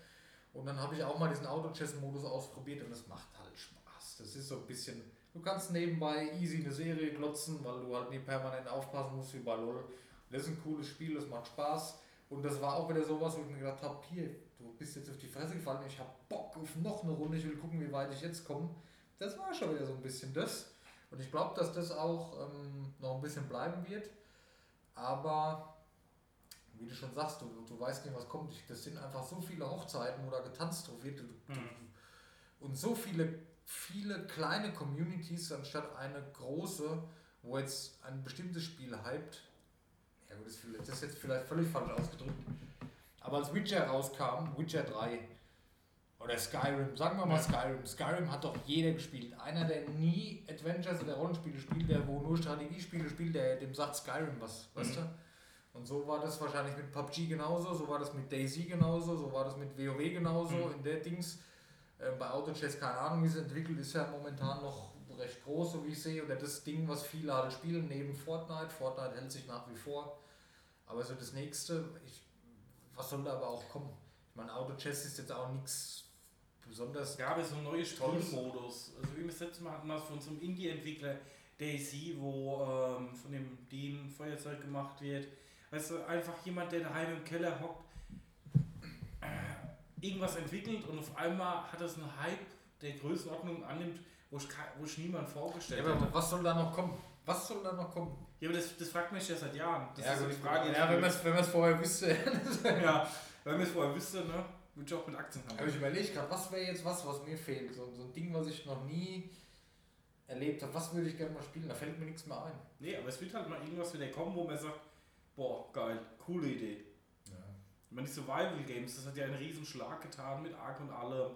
Und dann habe ich auch mal diesen Auto-Chess-Modus ausprobiert und das macht halt Spaß. Das ist so ein bisschen, du kannst nebenbei easy eine Serie glotzen, weil du halt nie permanent aufpassen musst wie bei LOL. Das ist ein cooles Spiel, das macht Spaß. Und das war auch wieder sowas, wo ich mir gedacht habe, hier, du bist jetzt auf die Fresse gefallen, ich habe Bock auf noch eine Runde, ich will gucken, wie weit ich jetzt komme. Das war schon wieder so ein bisschen das. Und ich glaube, dass das auch ähm, noch ein bisschen bleiben wird. Aber wie du schon sagst, du, du weißt nicht, was kommt. Das sind einfach so viele Hochzeiten, wo da getanzt wird.
Mhm.
und so viele, viele kleine Communities anstatt eine große, wo jetzt ein bestimmtes Spiel hypt. Ja gut, das ist jetzt vielleicht völlig falsch ausgedrückt. Aber als Witcher rauskam, Witcher 3 oder Skyrim, sagen wir mal
Ja.
Skyrim. Skyrim hat doch jeder gespielt. Einer, der nie Adventures oder Rollenspiele spielt, der wo nur Strategiespiele spielt, der dem sagt Skyrim was, weißt
Mhm.
du? Und so war das wahrscheinlich mit PUBG genauso, so war das mit Daisy genauso, so war das mit WoW genauso,
Mhm.
in der Dings. Äh, bei Autochess keine Ahnung, wie es entwickelt, ist ja momentan noch recht groß, so wie ich sehe. Oder das Ding, was viele halt spielen, neben Fortnite. Fortnite hält sich nach wie vor. Aber so das nächste, ich, was soll da aber auch kommen? Ich meine, Autochess ist jetzt auch nichts besonders.
Es gab ja so
Tolles.
Spielmodus. Also wie wir das letzte Mal hatten, was von so einem Indie-Entwickler Daisy, wo ähm, von dem Dean Feuerzeug gemacht wird. Weißt du, einfach jemand, der daheim im Keller hockt, äh, irgendwas entwickelt und auf einmal hat das einen Hype der Größenordnung annimmt, wo ich, wo ich niemand
Ja,
vorgestellt
aber
hätte.
was soll da noch kommen? Was soll da noch kommen?
Ja, aber das, das fragt mich ja seit Jahren. Das
ja,
ist so die Frage.
ja, wenn man es wenn man's vorher wüsste.
ja, wenn wir es vorher wüsste, ne, würde ich auch mit Aktien haben.
Aber ich überlege gerade, was wäre jetzt was, was mir fehlt? So, so ein Ding, was ich noch nie erlebt habe. Was würde ich gerne mal spielen? Da fällt mir nichts mehr ein.
Nee, aber es wird halt mal irgendwas wieder kommen, wo man sagt, boah, geil, coole Idee.
Ja.
Ich meine, die Survival Games, das hat ja einen riesen Schlag getan mit Ark und allem.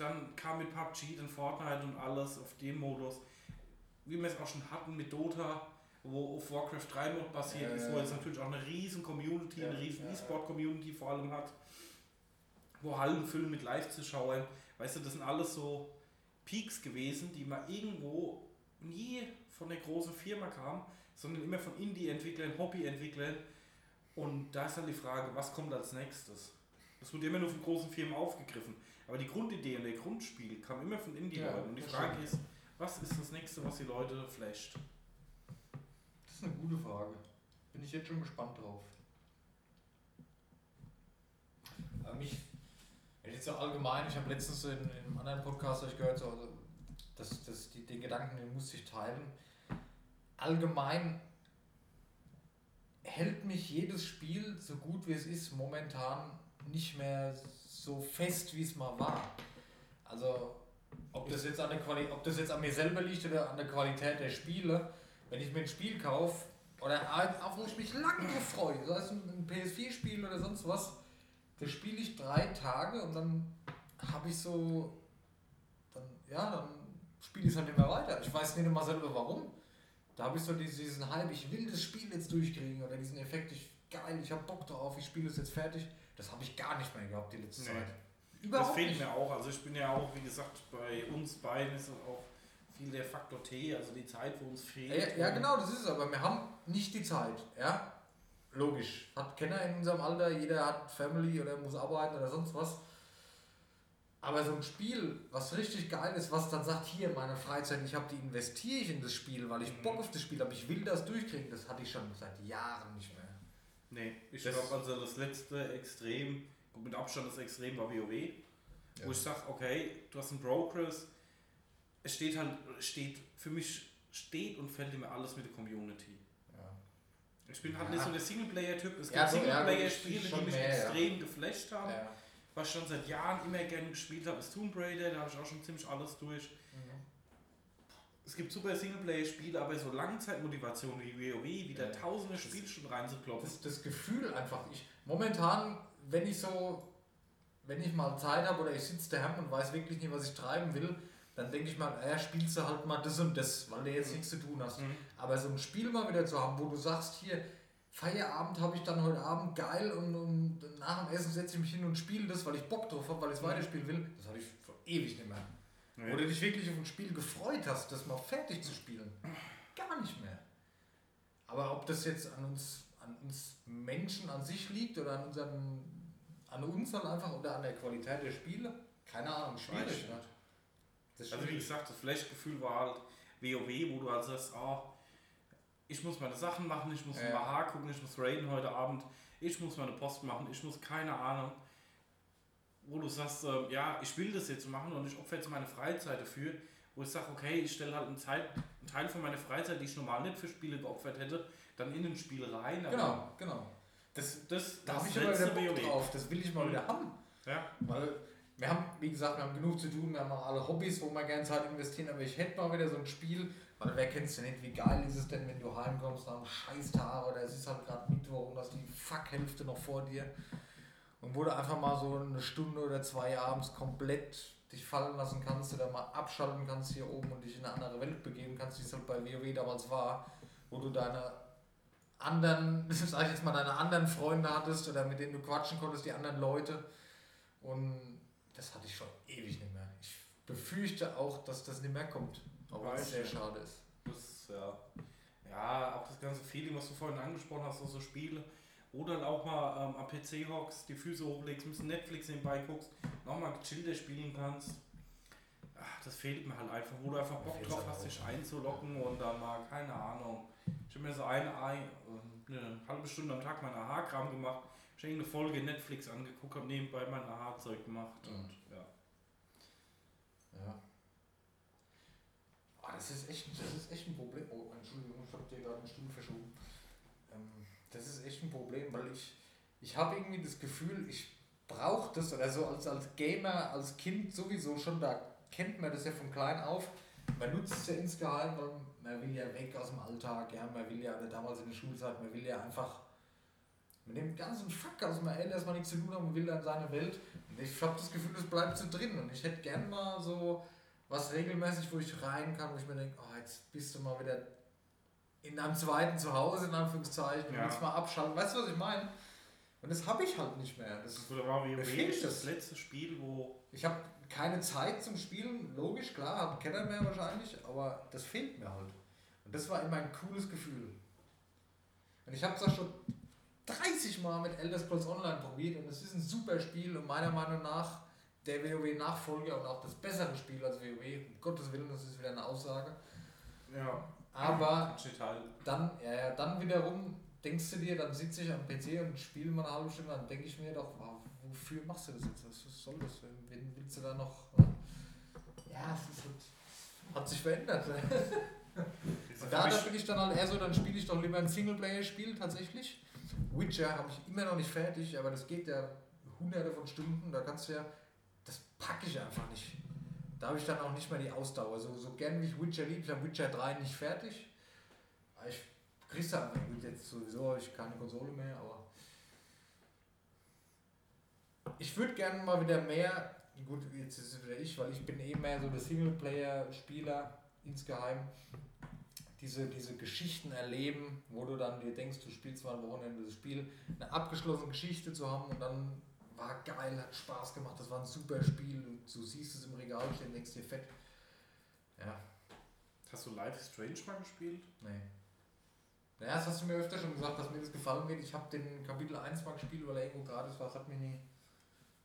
Dann kam mit PUBG, dann Fortnite und alles auf dem Modus. Wie wir es auch schon hatten mit Dota, wo auf Warcraft 3 Mod basiert
Ja,
ist, wo jetzt natürlich auch eine riesen Community,
Ja,
eine riesen
ja, ja.
E-Sport-Community vor allem hat. Wo Hallen füllen mit Live-Zuschauern. Weißt du, das sind alles so Peaks gewesen, die mal irgendwo nie von der großen Firma kamen, sondern immer von Indie-Entwicklern, Hobby-Entwicklern. Und da ist dann die Frage, was kommt als nächstes? Das wird immer nur von großen Firmen aufgegriffen. Aber die Grundidee und der Grundspiel kam immer von Indie-Leuten.
Ja,
und die Frage
stimmt.
ist, was ist das nächste, was die Leute flasht?
Das ist eine gute Frage. Bin ich jetzt schon gespannt drauf. Aber mich, wenn ich jetzt so allgemein, ich habe letztens in, in einem anderen Podcast ich gehört, so, also, dass, dass die, den Gedanken, den muss ich teilen. Allgemein hält mich jedes Spiel, so gut wie es ist, momentan nicht mehr so fest, wie es mal war. Also, ob das jetzt an der Quali ob das jetzt an mir selber liegt oder an der Qualität der Spiele, wenn ich mir ein Spiel kaufe, oder auch wo ich mich lange freue, sei es ein PS4-Spiel oder sonst was, das spiele ich drei Tage und dann habe ich so, dann, ja, dann spiele ich es halt nicht mehr weiter. Ich weiß nicht immer selber warum. Da habe ich so diesen Hype, ich will das Spiel jetzt durchkriegen oder diesen Effekt, ich, geil, ich habe Bock drauf, ich spiele es jetzt fertig. Das habe ich gar nicht mehr gehabt die letzte
Nee.
Zeit.
Das
Überhaupt
fehlt
nicht.
mir auch. Also ich bin ja auch, wie gesagt, bei uns beiden ist es auch viel der Faktor T, also die Zeit, wo uns fehlt.
Ja, ja, genau, das ist es. Aber wir haben nicht die Zeit. Ja, logisch. Hat Kenner in unserem Alter, jeder hat Family oder muss arbeiten oder sonst was. Aber so ein Spiel, was richtig geil ist, was dann sagt, hier meine Freizeit, ich habe die investiere ich in das Spiel, weil ich
Mhm.
Bock auf das Spiel habe, ich will das durchkriegen, das hatte ich schon seit Jahren nicht mehr.
Nee, ich glaube also das letzte Extrem, mit Abstand das Extrem war WoW, wo ich sage, okay, du hast einen Progress, es steht halt, steht, für mich steht und fällt immer alles mit der Community.
Ja.
Ich bin halt
Ja.
nicht so der Singleplayer-Typ, es gibt
Ja, so- ja,
Singleplayer-Spiele, die mich
mehr, ja.
extrem geflasht haben,
Ja.
was ich schon seit Jahren immer gerne gespielt habe, ist Tomb Raider, da habe ich auch schon ziemlich alles durch.
Mhm.
Es gibt super Singleplayer-Spiele, aber so Langzeitmotivation wie WoW, wieder
Ja.
tausende Spielstunden reinzuklopfen.
das, das Gefühl einfach. Ich, momentan, wenn ich so, wenn ich mal Zeit habe oder ich sitze daheim und weiß wirklich nicht, was ich treiben will, dann denke ich mal, ja, spielst du halt mal das und das, weil du jetzt nichts zu tun hast.
Mhm.
Aber so ein Spiel mal wieder zu haben, wo du sagst, hier, Feierabend habe ich dann heute Abend geil und, und nach dem Essen setze ich mich hin und spiele das, weil ich Bock drauf habe, weil ich es
Mhm.
weiterspielen will, das hatte ich schon ewig nicht mehr.
Nee.
Wo du dich wirklich auf ein Spiel gefreut hast, das mal fertig zu spielen. Gar nicht mehr. Aber ob das jetzt an uns, an uns Menschen an sich liegt oder an unseren, an uns dann einfach oder an der Qualität der Spiele, keine Ahnung, schwierig. Ne? ist
Also wie gesagt, das Flash-Gefühl war halt WoW, wo du halt sagst, ah, ich muss meine Sachen machen, ich muss
Ja.
ja. Maha gucken, ich muss raiden heute Abend, ich muss meine Post machen, ich muss keine Ahnung. Wo du sagst, ähm, ja, ich will das jetzt machen und ich opfer jetzt meine Freizeit dafür, wo ich sage, okay, ich stelle halt einen, Zeit, einen Teil von meiner Freizeit, die ich normal nicht für Spiele geopfert hätte, dann in ein Spiel rein. aber
Genau, genau. Das,
Das,
da habe ich aber wieder Bock drauf, das will ich mal
Mhm.
wieder haben.
Ja,
Weil wir haben, wie gesagt, wir haben genug zu tun, wir haben alle Hobbys, wo wir gerne Zeit investieren, aber ich hätte mal wieder so ein Spiel, weil wer kennt es denn nicht, wie geil ist es denn, wenn du heimkommst nach einem scheiß Tag oder es ist halt gerade Mittwoch und hast die Fuck-Hälfte noch vor dir und wo du einfach mal so eine Stunde oder zwei abends komplett dich fallen lassen kannst oder mal abschalten kannst hier oben und dich in eine andere Welt begeben kannst, wie es halt bei WoW damals war, wo du deine anderen, sag ich jetzt mal, deine anderen Freunde hattest oder mit denen du quatschen konntest, die anderen Leute. Und das hatte ich schon ewig nicht mehr. Ich befürchte auch, dass das nicht mehr kommt. Auch wenn es sehr schade ist.
Das, ja. ja, auch das ganze Feeling, was du vorhin angesprochen hast, also so Spiele. Oder dann auch mal ähm, am PC hockst, die Füße hochlegst, ein bisschen Netflix nebenbei guckst, nochmal gechillter spielen kannst. Ach, das fehlt mir halt einfach, wo du einfach Bock drauf
aber
hast, dich einzulocken und dann mal, keine Ahnung. Ich habe mir so eine, ein, äh, eine halbe Stunde am Tag meine Haarkram gemacht, ich habe eine Folge Netflix angeguckt, habe nebenbei mein Haarzeug gemacht
Mhm.
und ja.
Ja. Ah, das ist echt, das ist echt ein Problem. Oh, Entschuldigung, ich habe dir gerade einen Stuhl verschoben. Das ist echt ein Problem, weil ich, ich habe irgendwie das Gefühl, ich brauche das oder so als, als Gamer, als Kind sowieso schon, da kennt man das ja von klein auf. Man nutzt es ja insgeheim, weil man will ja weg aus dem Alltag, ja, man will ja, oder damals in der Schulzeit, man will ja einfach mit dem ganzen Fuck aus dem Ende erstmal nichts zu tun haben, man will dann seine Welt. Und ich habe das Gefühl, das bleibt so drin und ich hätte gern mal so was regelmäßig, wo ich rein kann, wo ich mir denke, oh, jetzt bist du mal wieder in einem zweiten Zuhause, in Anführungszeichen,
Ja.
willst mal abschalten. Weißt du, was ich meine? Und das habe ich halt nicht mehr. Das,
Das war
Mir
das
das.
letzte Spiel, wo
ich habe keine Zeit zum Spielen, logisch, klar, habe keiner mehr wahrscheinlich, aber das fehlt mir halt. Und das war immer ein cooles Gefühl. Und ich habe es auch schon 30 Mal mit Elder Scrolls Online probiert und es ist ein super Spiel und meiner Meinung nach der WoW-Nachfolger und auch das bessere Spiel als WoW. Um Gottes Willen, das ist wieder eine Aussage.
ja,
Aber
halten.
dann, ja, dann wiederum denkst du dir, dann sitze ich am PC und spiele mal eine halbe Stunde, dann denke ich mir doch, wofür machst du das jetzt? Was soll das? Wen willst du da noch? Ja, es ist halt, hat sich verändert.
Diese
Und da, da bin ich dann halt eher so, dann spiele ich doch lieber ein Singleplayer-Spiel tatsächlich. Witcher habe ich immer noch nicht fertig, aber das geht ja hunderte von Stunden, da kannst du ja, das packe ich einfach nicht. Da habe ich dann auch nicht mehr die Ausdauer. So, so gern wie ich Witcher liebe, ich habe Witcher 3 nicht fertig. Ich krieg's ja, gut, jetzt sowieso ich keine Konsole mehr, aber ich würde gerne mal wieder mehr, gut, jetzt ist es wieder ich, weil ich bin eh mehr so der Singleplayer-Spieler insgeheim diese, diese Geschichten erleben, wo du dann dir denkst, du spielst mal am Wochenende das Spiel, eine abgeschlossene Geschichte zu haben und dann war geil, hat Spaß gemacht, das war ein super Spiel und du siehst es im Regal stehen, denkst dir fett. Ja,
Hast du Life Strange mal gespielt?
nee. Naja, das hast du mir öfter schon gesagt, dass mir das gefallen wird. Ich habe den Kapitel 1 mal gespielt, weil er irgendwo gratis war, das hat mir nie,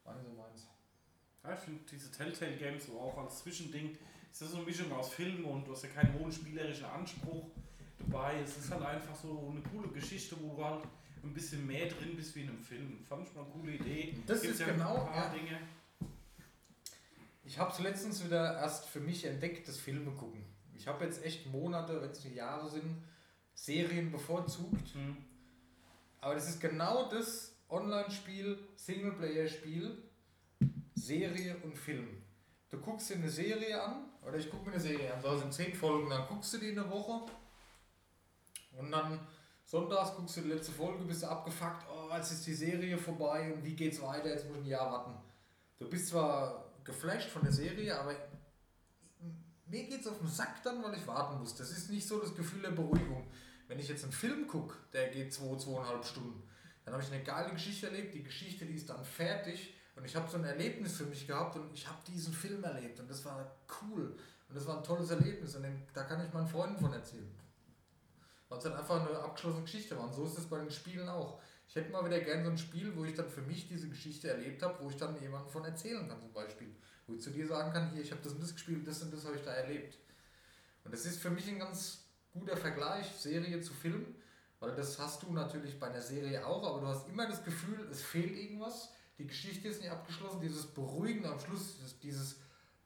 war nicht so meins.
Ja, ich finde diese Telltale Games so auch als Zwischending, ist das so eine Mischung aus Film und du hast ja keinen hohen spielerischen Anspruch dabei. Es ist halt einfach so eine coole Geschichte, wo du halt ein bisschen mehr drin bist wie in einem Film. Fand ich mal eine coole Idee.
Das
Gibt's
ist
ja
genau,
ein paar
ja.
Dinge.
Ich habe es letztens wieder erst für mich entdeckt, das Filme gucken. Ich habe jetzt echt Monate, wenn es nicht Jahre sind, Serien bevorzugt.
Hm.
Aber das ist genau das Online-Spiel, Singleplayer-Spiel, Serie und Film. Du guckst dir eine Serie an, oder ich gucke mir eine Serie an, so sind zehn Folgen, dann guckst du die eine Woche und dann sonntags guckst du die letzte Folge, bist du abgefuckt, oh, jetzt ist die Serie vorbei und wie geht's weiter, jetzt muss ich ein Jahr warten. Du bist zwar geflasht von der Serie, aber mir geht's auf den Sack dann, weil ich warten muss. Das ist nicht so das Gefühl der Beruhigung. Wenn ich jetzt einen Film gucke, der geht zwei, zweieinhalb Stunden, dann habe ich eine geile Geschichte erlebt. Die Geschichte, die ist dann fertig und ich habe so ein Erlebnis für mich gehabt und ich habe diesen Film erlebt und das war cool und das war ein tolles Erlebnis und da kann ich meinen Freunden von erzählen. Weil es halt einfach eine abgeschlossene Geschichte war und so ist es bei den Spielen auch. Ich hätte mal wieder gerne so ein Spiel, wo ich dann für mich diese Geschichte erlebt habe, wo ich dann jemandem von erzählen kann zum Beispiel. Wo ich zu dir sagen kann, hier, ich habe das und das gespielt, das und das habe ich da erlebt. Und das ist für mich ein ganz guter Vergleich, Serie zu Film, weil das hast du natürlich bei einer Serie auch, aber du hast immer das Gefühl, es fehlt irgendwas, die Geschichte ist nicht abgeschlossen, dieses Beruhigen am Schluss, dieses,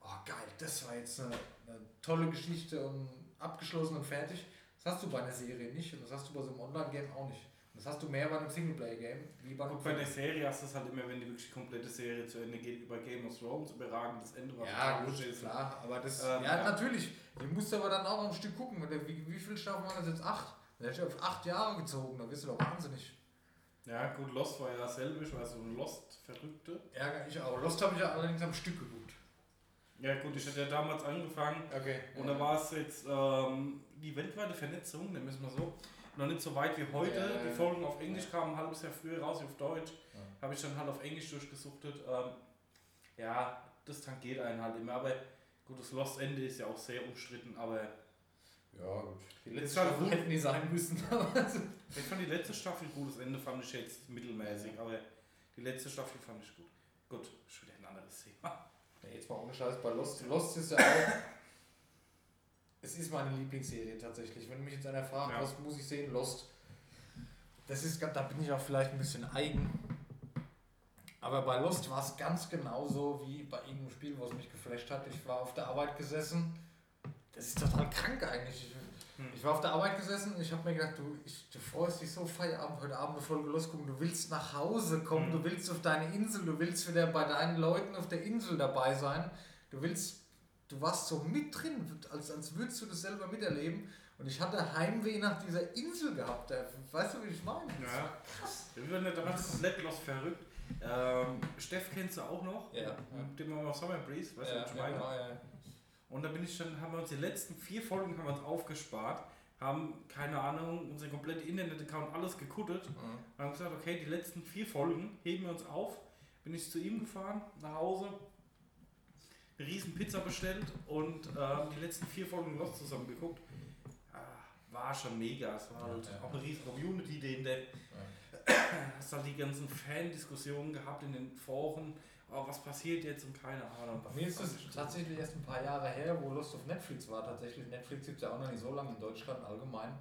oh geil, das war jetzt eine, eine tolle Geschichte und abgeschlossen und fertig. Das hast du bei einer Serie nicht und das hast du bei so einem Online-Game auch nicht. Und das hast du mehr bei einem Singleplayer-Game wie bei einem
Und bei der Serie hast du es halt immer, wenn die wirklich komplette Serie zu Ende geht, über Game of Thrones, überragendes Ende, was
Ja, gut,
ist.
klar, aber das,
Ähm,
ja,
ja.
natürlich. Du musst aber dann auch am Stück gucken. Wie, wie, viele Staffeln waren das jetzt? Acht? Dann hätte ich auf acht Jahre gezogen, da bist du doch wahnsinnig.
Ja, gut, Lost war ja dasselbe, ich war so ein Lost-Verrückte.
Ärger ich auch. Lost habe ich ja allerdings am Stück geguckt.
Ja, gut, ich hatte ja damals angefangen
Okay.
und da war es jetzt ähm, die weltweite Vernetzung, nennen wir es mal so. noch nicht so weit wie heute.
Ja, ja,
die
ja.
Folgen auf Englisch
Ja.
kamen ein halbes Jahr früher raus, wie auf Deutsch.
Ja.
Habe ich dann halt auf Englisch durchgesuchtet. Ähm, ja, das tangiert einen halt immer. Aber gut, das Lost Ende ist ja auch sehr umstritten. Aber
Ja, gut. Die letzte Staffel hätten die sein müssen.
ich fand die letzte Staffel gut. Das Ende fand ich jetzt mittelmäßig. Aber die letzte Staffel fand ich gut. Gut, schon wieder ein anderes Thema.
Nee, jetzt mal ohne Scheiß bei Lost. Lost ist ja auch. Es ist meine Lieblingsserie tatsächlich. Wenn mich jetzt einer fragt,
Ja.
was muss ich sehen, Lost. Das ist, da bin ich auch vielleicht ein bisschen eigen. Aber bei Lost war es ganz genauso wie bei irgendeinem Spiel, was mich geflasht hat. Ich war auf der Arbeit gesessen. Das ist total krank eigentlich.
Hm.
Ich war auf der Arbeit gesessen und ich habe mir gedacht, du, ich, du freust dich so Feierabend, heute Abend eine Folge losgucken, du willst nach Hause kommen,
Mhm.
du willst auf deine Insel, du willst wieder bei deinen Leuten auf der Insel dabei sein, du willst, du warst so mit drin, als, als würdest du das selber miterleben und ich hatte Heimweh nach dieser Insel gehabt, weißt du, wie ich meine?
Ja.
krass.
Wir werden ja damals komplett Lost verrückt. Ähm, Steff kennst du auch noch?
Ja.
Mit dem wir mal Summer Breeze, weißt du, was ich meine?
genau, ja.
Und da bin ich dann, haben wir uns die letzten vier Folgen haben wir uns aufgespart, haben, keine Ahnung, unser kompletter Internet-Account alles gekuttet
Mhm.
und haben gesagt, okay, die letzten vier Folgen heben wir uns auf. Bin ich zu ihm gefahren, nach Hause, eine riesen Pizza bestellt und ähm, die letzten vier Folgen Lost zusammen geguckt. Ah, war schon mega. Es war halt
Ja.
auch eine riesen Community, die in der hast halt die ganzen Fan-Diskussionen gehabt in den Foren. Oh, was passiert jetzt und keine Ahnung.
Bei mir ist es tatsächlich erst ein paar Jahre her, wo Lost auf Netflix war. Tatsächlich, Netflix gibt es ja auch noch nicht so lange in Deutschland allgemein.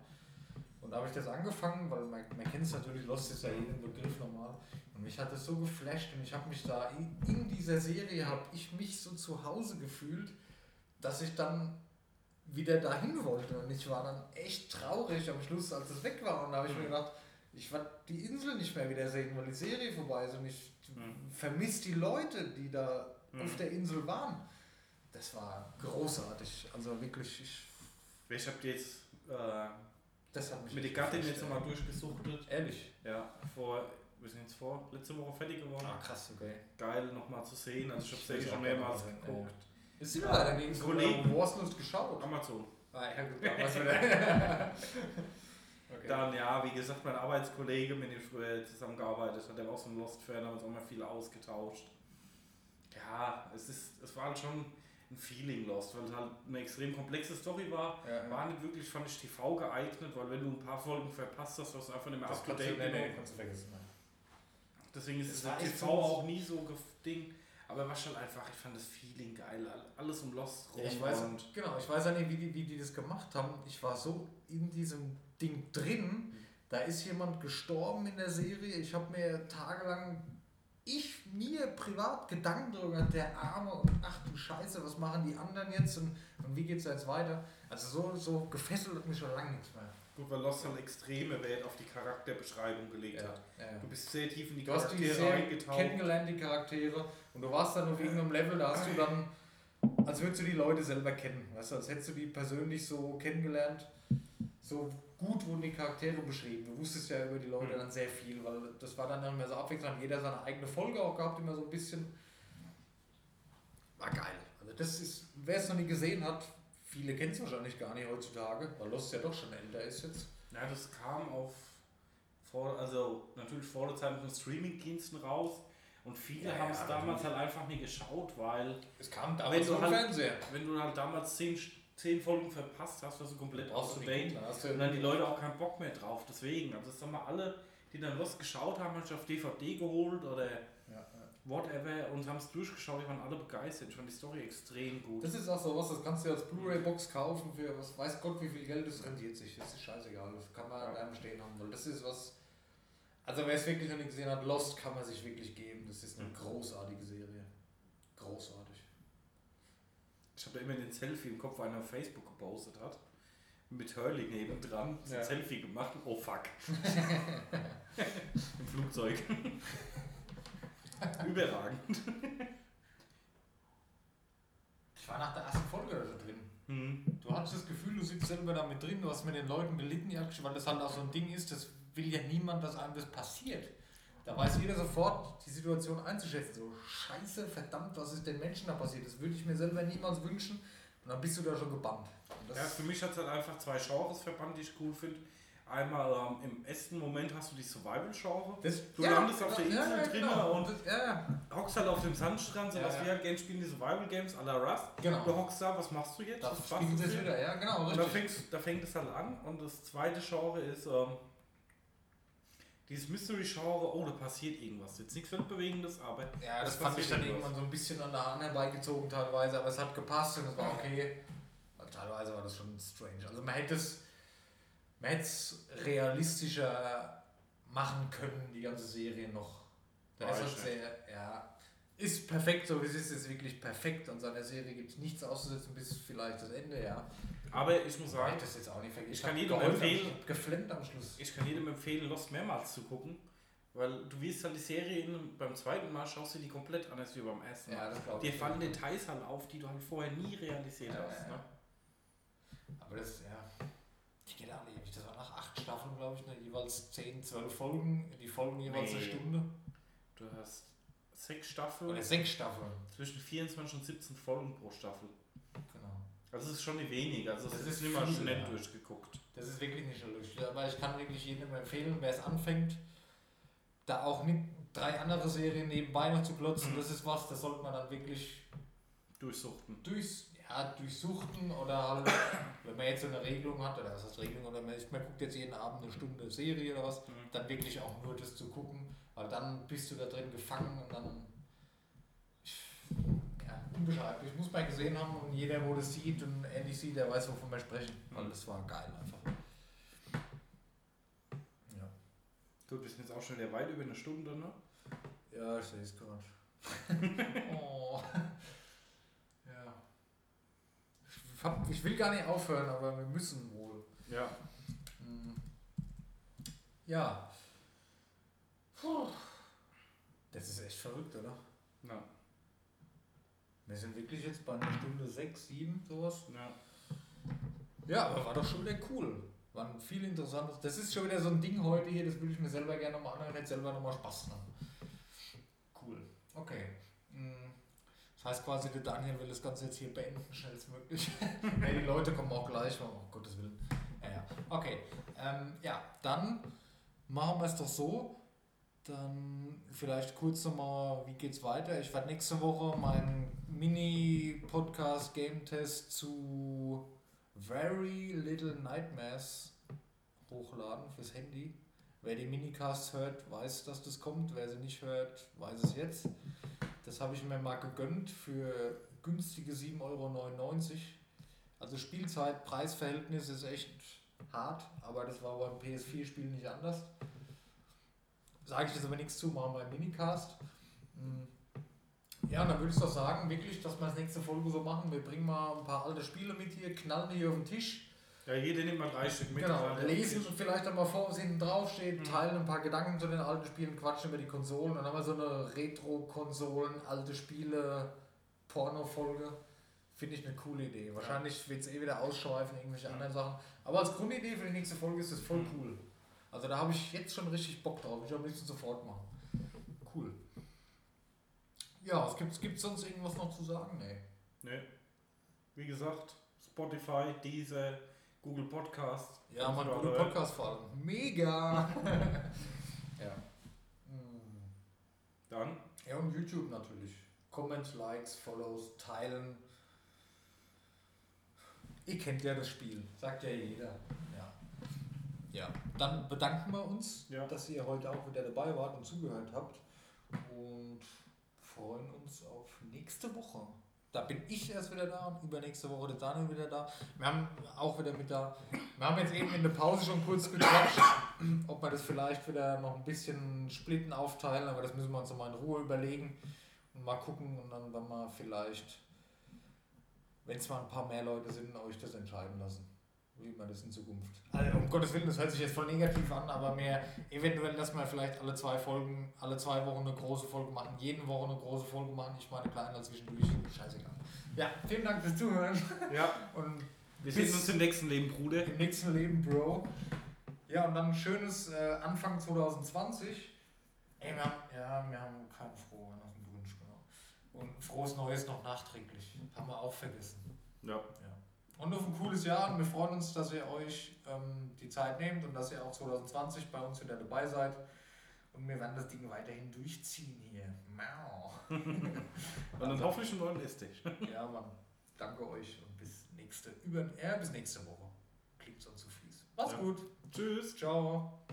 Und da habe ich das angefangen, weil man, man kennt es natürlich, Lost ist ja jedem Begriff normal. Und mich hat das so geflasht und ich habe mich da in, in dieser Serie, habe ich mich so zu Hause gefühlt, dass ich dann wieder dahin wollte. Und ich war dann echt traurig am Schluss, als es weg war. Und da habe ich mir
Mhm.
gedacht, ich werde die Insel nicht mehr wieder sehen, weil die Serie vorbei ist. Und ich
Mhm.
vermisse die Leute, die da
Mhm.
auf der Insel waren. Das war großartig. Also wirklich, ich,
Ich habe jetzt äh,
das hat mich
mit der Gattin jetzt
ja.
nochmal durchgesuchtet.
Ehrlich?
Ja, vor, wir sind jetzt vor, letzte Woche fertig geworden.
Ah, krass, okay.
Geil nochmal zu sehen. Also ich habe es schon
auch
mehrmals
mal
geguckt.
Ist sie leider gegen so
Kollegen.
Wo hast du es geschaut?
Amazon.
Ah, ja, gut, wieder. okay.
Dann, ja, wie gesagt, mein Arbeitskollege, mit dem ich früher zusammengearbeitet habe, der war auch so ein Lost-Fan, haben uns auch mal viel ausgetauscht. Ja, es, ist, es war halt schon ein Feeling Lost, weil es halt eine extrem komplexe Story war.
ja, ja.
War nicht wirklich, fand ich, TV geeignet, weil wenn du ein paar Folgen verpasst hast, warst du einfach nicht mehr
Das
date.
nee, nee, kannst du vergessen. Ja.
Deswegen ist
echt
TV auch nie so Ding. Aber war schon einfach, ich fand das Feeling geil. Alles um Lost rum.
Ja, ich weiß, genau, ich weiß auch nicht, wie die, wie die das gemacht haben. Ich war so in diesem Ding drin, da ist jemand gestorben in der Serie. Ich habe mir tagelang, ich mir privat Gedanken darüber der Arme und ach du Scheiße, was machen die anderen jetzt und, und wie geht es jetzt weiter? Also so, so gefesselt hat mich schon lange nichts mehr.
gut, weil Lost halt extreme Wert auf die Charakterbeschreibung gelegt hat.
ja.
Du bist sehr tief in die
Du hast die
Charaktere
Serie
eingetaucht.
kennengelernt, die Charaktere, und du warst dann auf irgendeinem Level, da hast du dann, als würdest du die Leute selber kennen, weißt du, als hättest du die persönlich so kennengelernt. So gut wurden die Charaktere beschrieben. Du wusstest ja über die Leute
Mhm.
dann sehr viel, weil das war dann immer so abwechselnd. Jeder seine eigene Folge auch gehabt, immer so ein bisschen. War geil. Also das ist, wer es noch nie gesehen hat, viele kennen es wahrscheinlich gar nicht heutzutage, weil Lost ja doch schon älter ist jetzt.
Ja, das kam auf vor, also natürlich vor der Zeit von Streamingdiensten raus und viele
Ja,
haben es
ja,
damals
natürlich.
halt einfach nie geschaut, weil
Es kam damals im
halt-
Fernseher.
wenn du halt damals zehn, zehn Folgen verpasst hast, warst du komplett date.
da hast
Und dann die Leute auch keinen Bock mehr drauf. Deswegen, also sag mal, alle, die dann Lost geschaut haben, haben sich auf DVD geholt oder
Ja, ja.
whatever und haben es durchgeschaut, die waren alle begeistert. Ich fand die Story extrem gut.
Das ist auch so was, das kannst du als Blu-ray-Box kaufen für was weiß Gott wie viel Geld, das rentiert sich. Das ist scheißegal, das kann man
Ja.
an einem stehen haben. Weil das ist was. Also wer es wirklich noch nicht gesehen hat, Lost kann man sich wirklich geben. Das ist eine
Mhm.
großartige Serie. Großartig.
Ich habe da immer den Selfie im Kopf, wo einer auf Facebook gepostet hat. Mit Hurley nebendran. So ein
Ja.
Selfie gemacht. Oh fuck. Im Flugzeug. Überragend.
Ich war nach der ersten Folge da drin.
Hm.
Du hattest das Gefühl, du sitzt selber da mit drin, du hast mit den Leuten gelitten, ja, weil das halt auch so ein Ding ist, das will ja niemand, dass einem das passiert. Da weiß jeder sofort die Situation einzuschätzen. So, scheiße, verdammt, was ist den Menschen da passiert? Das würde ich mir selber niemals wünschen. Und dann bist du da schon gebannt. Und das
Ja, für mich hat es halt einfach zwei Genres verbannt, die ich cool finde. Einmal ähm, im ersten Moment hast du die Survival-Genre.
Das,
Du landest auf der Insel drinnen und-
Das, ja, ja.
Hockst halt auf dem Sandstrand, so
Ja,
was
ja.
wir halt gerne spielen, die Survival-Games à la Rust.
Genau.
Du hockst da, was machst du jetzt?
Da
Was
spielen
jetzt?
wieder, ja, genau,
Und da, fängst, da fängt es halt an und das zweite Genre ist ähm, dieses Mystery-Genre, oh, da passiert irgendwas. Jetzt nichts Weltbewegendes, aber
Ja, das fand ich dann
irgendwas.
irgendwann so ein bisschen an der Hand herbeigezogen teilweise, aber es hat gepasst und es war okay. Also teilweise war das schon strange. Also man hätte es, man hätte es realistischer machen können, die ganze Serie noch. Da ist
Weiß
halt
nicht.
sehr, ja, ist perfekt, so wie es ist, ist wirklich perfekt. An seiner Serie gibt es nichts auszusetzen bis vielleicht das Ende, ja.
Aber ich muss
Ich
sagen,
das jetzt auch nicht vergessen.
ich kann jedem empfehlen-
geflennt am Schluss.
ich kann jedem empfehlen, Lost mehrmals zu gucken. Weil du wirst halt die Serie in, beim zweiten Mal schaust du die komplett anders wie beim ersten Mal.
Ja,
Dir
ich.
fallen Details halt auf, die du halt vorher nie realisiert
Ja,
hast.
ja, ja.
Ne?
Aber das, ja, die geht alle ewig. Das war nach acht Staffeln, glaube ich, ne? jeweils 10, 12 Folgen, die Folgen jeweils eine
Nee.
Stunde.
Du hast sechs Staffeln,
Oder sechs Staffeln.
zwischen 24 und 17 Folgen pro Staffel. Also es ist schon wenig, also
Das
es
ist
ist nicht mal schnell
ja.
durchgeguckt.
Das ist wirklich nicht so lustig. Aber ich kann wirklich jedem empfehlen, wer es anfängt, da auch nicht drei andere Serien nebenbei noch zu klotzen. Das ist was, das sollte man dann wirklich
Durchsuchten.
durchs, ja, durchsuchten oder halt, wenn man jetzt so eine Regelung hat, oder was heißt Regelung, oder man, man guckt jetzt jeden Abend eine Stunde Serie oder was,
Mhm.
dann wirklich auch nur das zu gucken, weil dann bist du da drin gefangen und dann ja, unbeschreiblich. Muss man gesehen haben und jeder, wo das sieht und ähnlich sieht, der weiß, wovon wir sprechen, weil das war geil einfach. Ja,
Gut, wir sind jetzt auch schon wieder weit über eine Stunde, ne?
ja ich sehe es gerade. oh. Ja. Ich, hab, ich will gar nicht aufhören, aber wir müssen wohl.
Ja.
Hm. Ja. Puh. Das ist echt verrückt, oder?
Ja.
Wir sind wirklich jetzt bei einer Stunde 6, 7, sowas.
ja.
Ja, aber war doch schon wieder cool. Waren viel interessantes. Das ist schon wieder so ein Ding heute hier, das will ich mir selber gerne nochmal anhören, hätte selber nochmal Spaß dran. Cool. Okay. Hm. Das heißt quasi, der Daniel will das Ganze jetzt hier beenden, schnellstmöglich. ja, die Leute kommen auch gleich, oh Gottes Willen. Ja, ja. Okay. Ähm, ja, dann machen wir es doch so. Dann vielleicht kurz nochmal, wie geht's weiter? Ich werde nächste Woche meinen Mini-Podcast-Game-Test zu Very Little Nightmares hochladen fürs Handy. Wer die Minicasts hört, weiß, dass das kommt. Wer sie nicht hört, weiß es jetzt. Das habe ich mir mal gegönnt für günstige 7,99 Euro. Also Spielzeit, Preisverhältnis ist echt hart, aber das war beim PS4-Spiel nicht anders. Sage ich jetzt aber nichts zu, machen wir einen Minicast. Mm. Ja, und dann würde ich doch sagen, wirklich, dass wir das nächste Folge so machen. Wir bringen mal ein paar alte Spiele mit hier, knallen die hier auf den Tisch.
Ja, jeder nimmt mal drei Stück mit.
Genau,
Also,
lesen vielleicht einmal vor, was hinten drauf steht,
Mhm.
teilen ein paar Gedanken zu den alten Spielen, quatschen über die Konsolen. Dann haben wir so eine Retro-Konsolen, alte Spiele, Porno-Folge. Finde ich eine coole Idee. Wahrscheinlich wird es eh wieder ausschweifen, irgendwelche
Mhm.
anderen Sachen. Aber als Grundidee für die nächste Folge ist das voll
Mhm.
cool. Also da habe ich jetzt schon richtig Bock drauf. Ich am liebsten sofort machen. Cool. Ja, was gibt's, gibt's sonst irgendwas noch zu sagen? Nee.
Ne. Wie gesagt, Spotify, diese, Google Podcast.
Ja, man, gute Podcast vor allem. Mega! ja. Mm.
Dann,
Ja, und YouTube natürlich. Comments, Likes, Follows, teilen. Ihr kennt ja das Spiel, sagt ja jeder. Ja. Dann bedanken wir uns,
Ja.
dass ihr heute auch wieder dabei wart und zugehört habt. Und freuen uns auf nächste Woche. Da bin ich erst wieder da und übernächste Woche der Daniel wieder da. Wir haben auch wieder mit da. Wir haben jetzt eben in der Pause schon kurz gequatscht, ob wir das vielleicht wieder noch ein bisschen splitten aufteilen, aber das müssen wir uns nochmal in Ruhe überlegen und mal gucken und dann, wenn wir vielleicht, wenn es mal ein paar mehr Leute sind, euch das entscheiden lassen, wie man das in Zukunft. Also, um Gottes Willen, das hört sich jetzt voll negativ an, aber mehr eventuell, dass wir vielleicht alle zwei Folgen, alle zwei Wochen eine große Folge machen, jede Woche eine große Folge machen, ich meine kleine zwischendurch, scheißegal. Ja, vielen Dank fürs Zuhören
ja,
und
wir
Bis-
sehen uns im nächsten Leben, Bruder.
im nächsten Leben, Bro. Ja, und dann ein schönes äh, Anfang 2020. Ey, wir haben, ja, wir haben keinen frohen gewünscht, genau. Und frohes Neues noch nachträglich. Haben wir auch vergessen. Ja. Und auf ein cooles Jahr. Und wir freuen uns, dass ihr euch ähm, die Zeit nehmt und dass ihr auch 2020 bei uns wieder dabei seid. Und wir werden das Ding weiterhin durchziehen hier. Mau.
Und dann hoffentlich einen neuen Esstisch.
Ja, Mann. Danke euch und bis nächste, über, äh, bis nächste Woche. Klingt sonst zu fies. Macht's
Ja.
gut.
Tschüss.
Ciao.